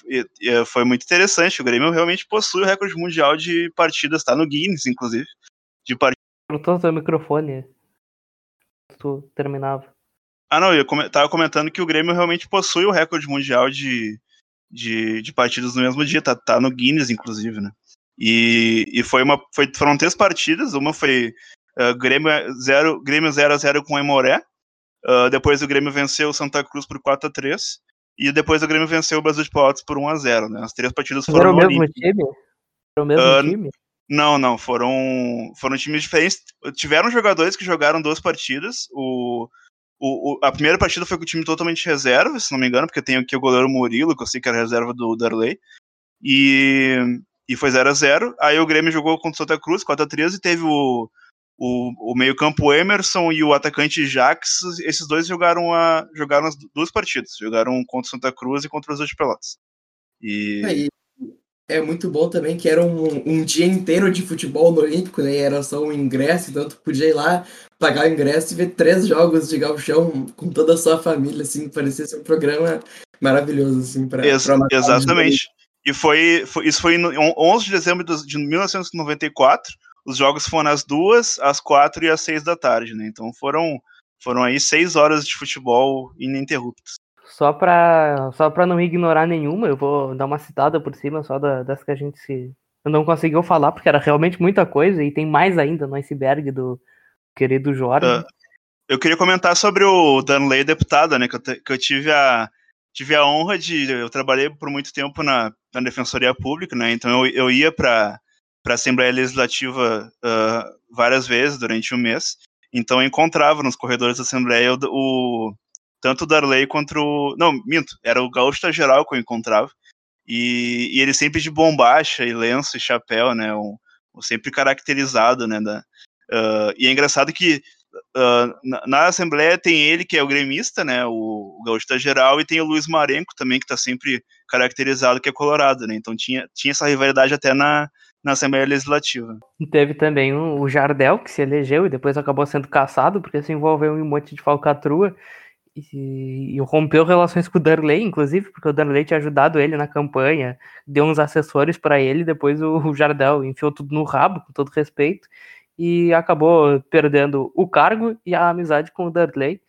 foi muito interessante. O Grêmio realmente possui o recorde mundial de partidas, tá no Guinness, inclusive, de partidas. Cortou seu microfone. Tu terminava. Ah, não, eu tava comentando que o Grêmio realmente possui o recorde mundial de, de, de partidas no mesmo dia, tá, tá no Guinness, inclusive, né? E, e foi uma, foi, foram três partidas, uma foi uh, Grêmio 0 Grêmio 0 a 0 com o Emoré, Uh, depois o Grêmio venceu o Santa Cruz por 4 a 3 e depois o Grêmio venceu o Brasil de Pelotas por 1 a 0 né? As três partidas foram Era o mesmo time? Era o mesmo uh, time? Não, não, foram, foram times diferentes. Tiveram jogadores que jogaram duas partidas. O, o, o, a primeira partida foi com o time totalmente reserva, se não me engano, porque tem aqui o goleiro Murilo, que eu sei que era reserva do Darley. E, e foi 0 a 0 Aí o Grêmio jogou contra o Santa Cruz, 4 a 3 e teve o, o, o meio-campo Emerson e o atacante Jax, esses dois jogaram, a, jogaram as duas partidas. Jogaram contra Santa Cruz e contra os de Pelotas. E... É, é muito bom também que era um, um dia inteiro de futebol no Olímpico, né? Era só um ingresso, então tu podia ir lá, pagar o ingresso e ver três jogos de galchão com toda a sua família, assim, parecia ser um programa maravilhoso, assim, para Ex Exatamente. E foi, foi, isso foi em 11 de dezembro de 1994, os jogos foram às duas, às quatro e às seis da tarde, né? Então foram, foram aí seis horas de futebol ininterruptas. Só para só pra não ignorar nenhuma, eu vou dar uma citada por cima só das que a gente se não conseguiu falar, porque era realmente muita coisa, e tem mais ainda no iceberg do querido Jorge. Uh, eu queria comentar sobre o Danley deputada, né? Que eu, te, que eu tive a tive a honra de. Eu trabalhei por muito tempo na, na Defensoria Pública, né? Então eu, eu ia para para a Assembleia Legislativa uh, várias vezes durante um mês. Então eu encontrava nos corredores da Assembleia o, o tanto o Darley quanto o. Não, minto, era o Gaúcho Geral que eu encontrava. E, e, ele sempre de bombacha e lenço e chapéu, né? Um, um sempre caracterizado, né? Da, uh, e é engraçado que uh, na, na, Assembleia tem ele, que é o gremista, né, o, o gaúcho geral, e tem o Luiz Marenco também, que está sempre caracterizado que é colorado, né, então tinha, tinha essa rivalidade até na, na Assembleia Legislativa. Teve também o Jardel, que se elegeu e depois acabou sendo caçado, porque se envolveu em um monte de falcatrua, e, e rompeu relações com o Darley, inclusive, porque o Darley tinha ajudado ele na campanha, deu uns assessores para ele, depois o, o Jardel enfiou tudo no rabo, com todo respeito, e acabou perdendo o cargo e a amizade com o Dudley.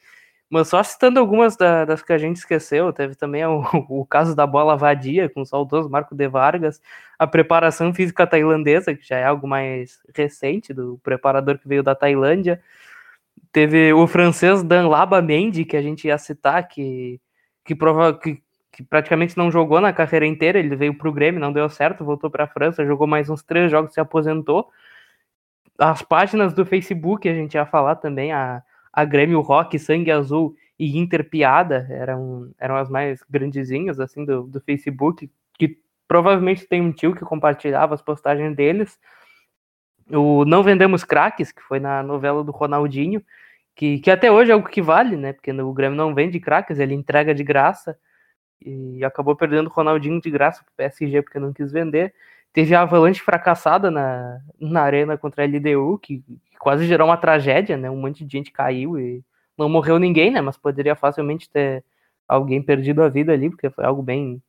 Mas só citando algumas da, das que a gente esqueceu, teve também o, o, caso da bola vadia com o saudoso Marco de Vargas, a preparação física tailandesa, que já é algo mais recente, do preparador que veio da Tailândia. Teve o francês Dan Laba Mendy, que a gente ia citar, que, que, prova, que, que praticamente não jogou na carreira inteira, ele veio para o Grêmio, não deu certo, voltou para a França, jogou mais uns três jogos, se aposentou as páginas do Facebook, a gente ia falar também, a, a Grêmio Rock, Sangue Azul e Inter Piada, eram, eram as mais grandezinhas, assim, do, do Facebook, que provavelmente tem um tio que compartilhava as postagens deles. O Não Vendemos Craques, que foi na novela do Ronaldinho, que, que até hoje é algo que vale, né? Porque o Grêmio não vende craques, ele entrega de graça e acabou perdendo o Ronaldinho de graça pro PSG porque não quis vender. Teve a avalanche fracassada na, na arena contra a LDU, que, que quase gerou uma tragédia, né? Um monte de gente caiu e não morreu ninguém, né? Mas poderia facilmente ter alguém perdido a vida ali, porque foi algo bem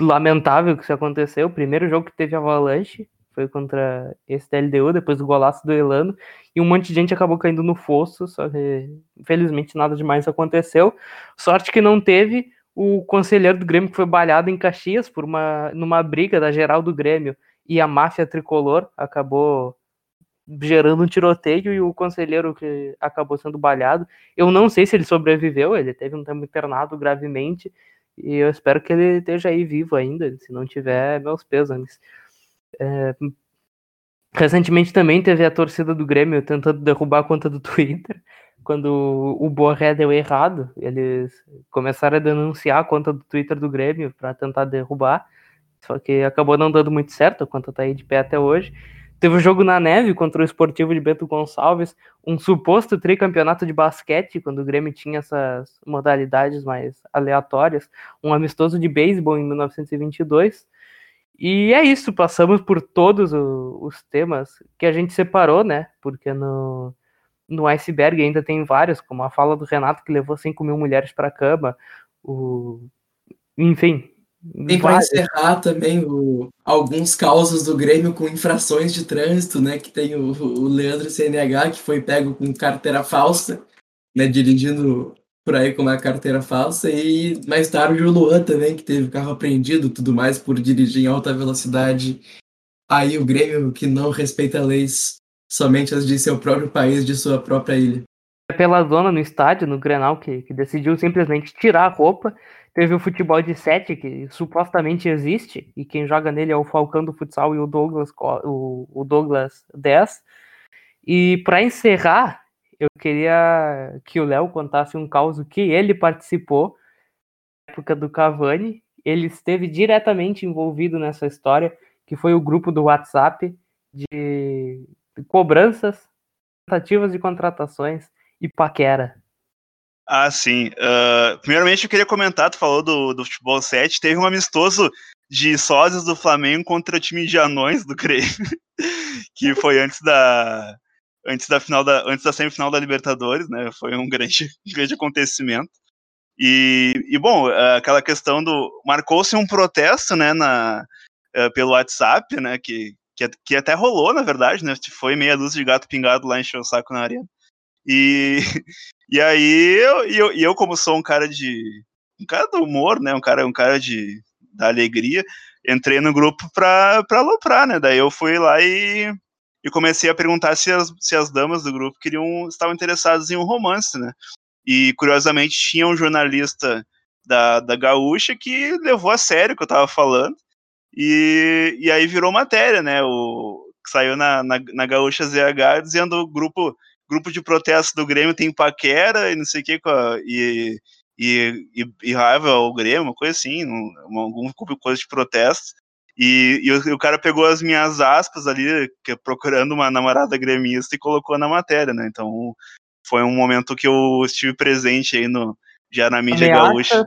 lamentável que isso aconteceu. O primeiro jogo que teve avalanche foi contra esse da LDU, depois do golaço do Elano, e um monte de gente acabou caindo no fosso, só que infelizmente nada demais aconteceu. Sorte que não teve o conselheiro do Grêmio que foi balhado em Caxias por uma numa briga da geral do Grêmio e a máfia tricolor acabou gerando um tiroteio e o conselheiro que acabou sendo balhado, eu não sei se ele sobreviveu, ele teve um tempo internado gravemente e eu espero que ele esteja aí vivo ainda, se não tiver, meus pêsames. É... Recentemente também teve a torcida do Grêmio tentando derrubar a conta do Twitter, quando o Borré deu errado, eles começaram a denunciar a conta do Twitter do Grêmio para tentar derrubar, só que acabou não dando muito certo, a conta tá aí de pé até hoje. Teve o um jogo na neve contra o Esportivo de Bento Gonçalves, um suposto tricampeonato de basquete, quando o Grêmio tinha essas modalidades mais aleatórias, um amistoso de beisebol em 1922. E é isso, passamos por todos os temas que a gente separou, né? Porque no, no iceberg ainda tem vários, como a fala do Renato que levou 5 mil mulheres para a cama, o... enfim. Tem para encerrar também o... alguns causos do Grêmio com infrações de trânsito, né? Que tem o, o Leandro CNH, que foi pego com carteira falsa, né? Dirigindo por aí com uma carteira falsa, e mais tarde o Luan também, que teve o carro apreendido tudo mais por dirigir em alta velocidade. Aí o Grêmio, que não respeita leis somente as de seu próprio país, de sua própria ilha. Pela zona no estádio, no Grenal, que, que decidiu simplesmente tirar a roupa. Teve o futebol de sete, que supostamente existe, e quem joga nele é o Falcão do futsal e o Douglas, o, o Douglas 10. E para encerrar, eu queria que o Léo contasse um caos que ele participou na época do Cavani. Ele esteve diretamente envolvido nessa história, que foi o grupo do WhatsApp de cobranças, tentativas de contratações e paquera. Ah, sim. Uh, primeiramente, eu queria comentar, tu falou do, do futebol 7, teve um amistoso de sósias do Flamengo contra o time de anões do Grêmio, que foi antes da antes da final da antes da semifinal da Libertadores, né? Foi um grande grande acontecimento. E, e bom, aquela questão do marcou-se um protesto, né, na uh, pelo WhatsApp, né, que que, que até rolou, na verdade, né? Foi meia dúzia de gato pingado lá encheu o saco na arena. E, e aí, eu, eu, eu, como sou um cara de. um cara do humor, né? Um cara, um cara de, da alegria, entrei no grupo pra, pra aloprar, né? Daí eu fui lá e, e comecei a perguntar se as, se as damas do grupo queriam estavam interessadas em um romance, né? E curiosamente tinha um jornalista da, da Gaúcha que levou a sério o que eu tava falando e, e aí virou matéria, né? O, saiu na, na, na Gaúcha ZH dizendo o grupo, grupo de protesto do Grêmio tem paquera e não sei o que, e, e, e, e raiva ao Grêmio, uma coisa assim, um, algum coisa de protesto. E, e, o, e, o, cara pegou as minhas aspas ali, que, é procurando uma namorada gremista, e colocou na matéria, né? Então foi um momento que eu estive presente aí no, já na mídia ameaças, gaúcha.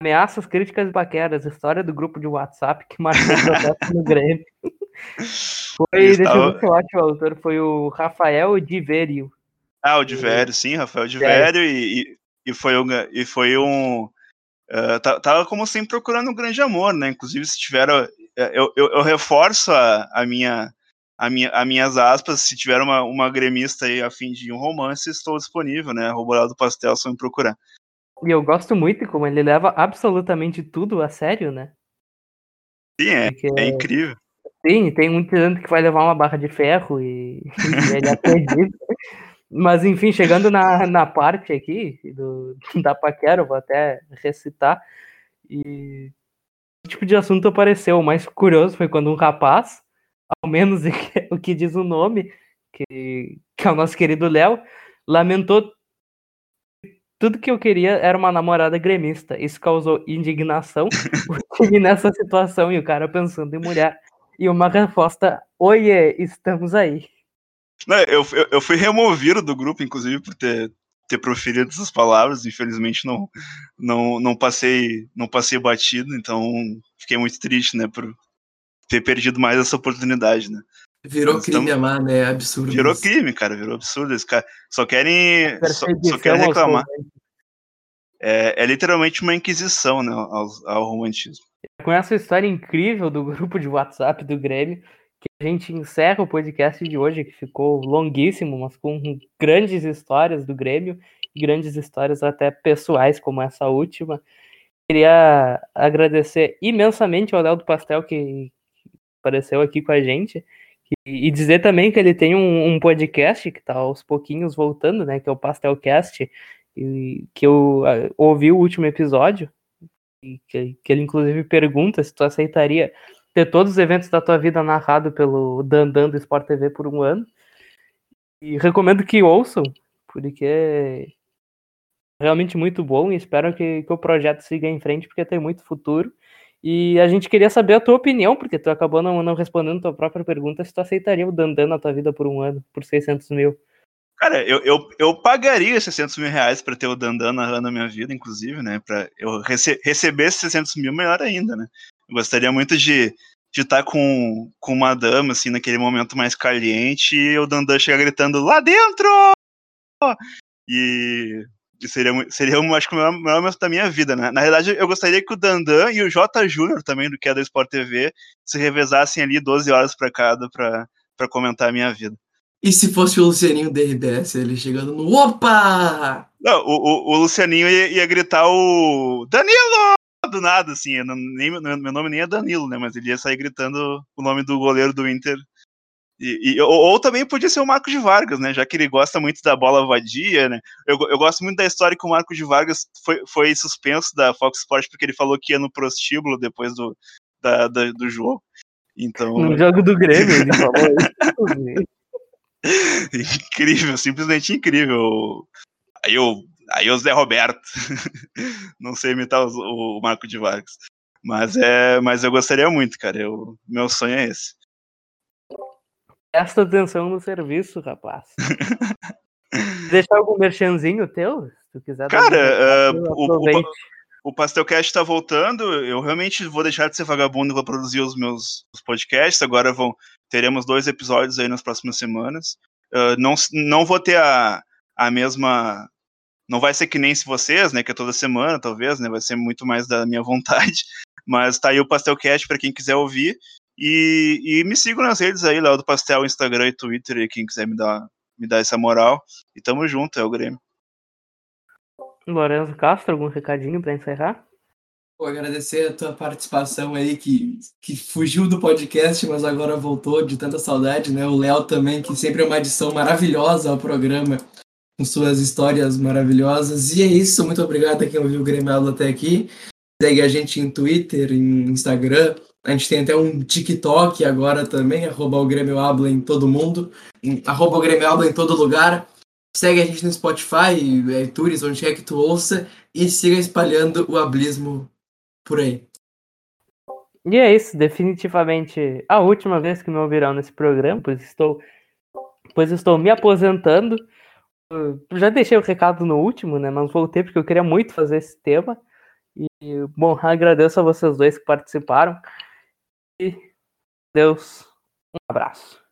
Ameaças, críticas e paqueras, história do grupo de WhatsApp que marcou o processo no Grêmio. Foi, deixa eu ver que eu acho o autor, foi o Rafael Divério. Ah, o Divério, sim, Rafael Divério, e, e, e, foi um, e foi um. Uh, tava como sempre procurando um grande amor, né? Inclusive, se tiver. Eu, eu, eu reforço a, a minha. A minha, as minhas aspas, se tiver uma, uma gremista aí a fim de um romance, estou disponível, né? Roborado do Pastel, só me procurar. E eu gosto muito como ele leva absolutamente tudo a sério, né? Sim, é, Porque... é incrível. Sim, tem muito tanto que vai levar uma barra de ferro e, e ele acredita. Mas enfim, chegando na, na parte aqui do, da paquera, eu vou até recitar. E tipo de assunto apareceu. O mais curioso foi quando um rapaz, ao menos o que diz o nome, que, que é o nosso querido Léo, lamentou tudo que eu queria era uma namorada gremista. Isso causou indignação nessa situação e o cara pensando em mulher. E uma resposta: Oiê, estamos aí. Não, eu, eu, eu, fui removido do grupo, inclusive, por ter, ter proferido essas palavras. Infelizmente, não, não, não, passei, não passei batido, então fiquei muito triste, né, por ter perdido mais essa oportunidade, né. Virou Nós crime estamos... amar, né? É absurdo. Virou isso. crime, cara, virou absurdo. Esse cara só querem, só, só querem reclamar. É, é, literalmente uma inquisição né, ao, ao romantismo. Com essa história incrível do grupo de WhatsApp do Grêmio, que a gente encerra o podcast de hoje, que ficou longuíssimo, mas com grandes histórias do Grêmio grandes histórias até pessoais, como essa última. Queria agradecer imensamente ao Léo do Pastel que apareceu aqui com a gente. E dizer também que ele tem um, um podcast que está aos pouquinhos voltando, né? Que é o Pastelcast, e, que eu ouvi o último episódio, que, que ele inclusive pergunta se tu aceitaria ter todos os eventos da tua vida narrado pelo Dandan do Sport TV por um ano. E recomendo que ouçam, porque é realmente muito bom e espero que, que o projeto siga em frente, porque tem muito futuro. E a gente queria saber a tua opinião, porque tu acabou não, não respondendo a tua própria pergunta, se tu aceitaria o Dandan na tua vida por um ano, por 600 mil. Cara, eu, eu, eu pagaria 600 mil reais pra ter o Dandan narrando a minha vida, inclusive, né? Pra eu rece receber esses 600 mil, melhor ainda, né? Eu gostaria muito de de estar tá com, com uma dama, assim, naquele momento mais caliente, e o Dandan chega gritando, lá dentro! E e seria, seria acho que o melhor, melhor momento da minha vida, né? Na realidade, eu gostaria que o Dandan e o J Júnior também, do que é da Sport TV, se revezassem ali 12 horas para cada para comentar a minha vida. E se fosse o Lucianinho da RBS, ele chegando no Opa! Não, o, o, o Lucianinho ia, ia, gritar o Danilo! Do nada, assim, não, nem, meu nome nem é Danilo, né? Mas ele ia sair gritando o nome do goleiro do Inter e, e, ou, ou, também podia ser o Marcos de Vargas, né? Já que ele gosta muito da bola vadia, né? Eu, eu gosto muito da história que o Marcos de Vargas foi, foi suspenso da Fox Sports porque ele falou que ia no prostíbulo depois do, da, da do jogo. Então... No jogo do Grêmio, ele falou isso. incrível, simplesmente incrível. Aí o, aí o Zé Roberto. Não sei imitar o, o Marco de Vargas. Mas, é, mas eu gostaria muito, cara. Eu, meu sonho é esse. Presta atenção no serviço, rapaz. Deixar algum merchanzinho teu? Se tu quiser. Cara, uh, o, o, o Pastelcast tá voltando. Eu realmente vou deixar de ser vagabundo e vou produzir os meus os podcasts. Agora vão, teremos dois episódios aí nas próximas semanas. Uh, não, não vou ter a, a mesma. Não vai ser que nem se vocês, né? Que é toda semana, talvez, né? Vai ser muito mais da minha vontade. Mas tá aí o Pastelcast para quem quiser ouvir. E, e me sigam nas redes aí, Léo do Pastel, Instagram e Twitter, e quem quiser me dar, me dar essa moral. E tamo junto, é o Grêmio. Lorenzo Castro, algum recadinho para encerrar? Vou agradecer a tua participação aí, que, que fugiu do podcast, mas agora voltou de tanta saudade, né? O Léo também, que sempre é uma adição maravilhosa ao programa, com suas histórias maravilhosas. E é isso, muito obrigado a quem ouviu o Grêmio até aqui. Segue a gente em Twitter, em Instagram, a gente tem até um TikTok agora também, arroba o Grêmio Habla em todo mundo, arroba o Grêmio Habla em todo lugar. Segue a gente no Spotify, iTunes, onde quer que tu ouça, e siga espalhando o ablismo por aí. E é isso, definitivamente a última vez que me ouvirão nesse programa, pois estou, pois estou me aposentando. Já deixei o recado no último, né? Mas voltei porque eu queria muito fazer esse tema. E, bom, agradeço a vocês dois que participaram. E Deus, um abraço.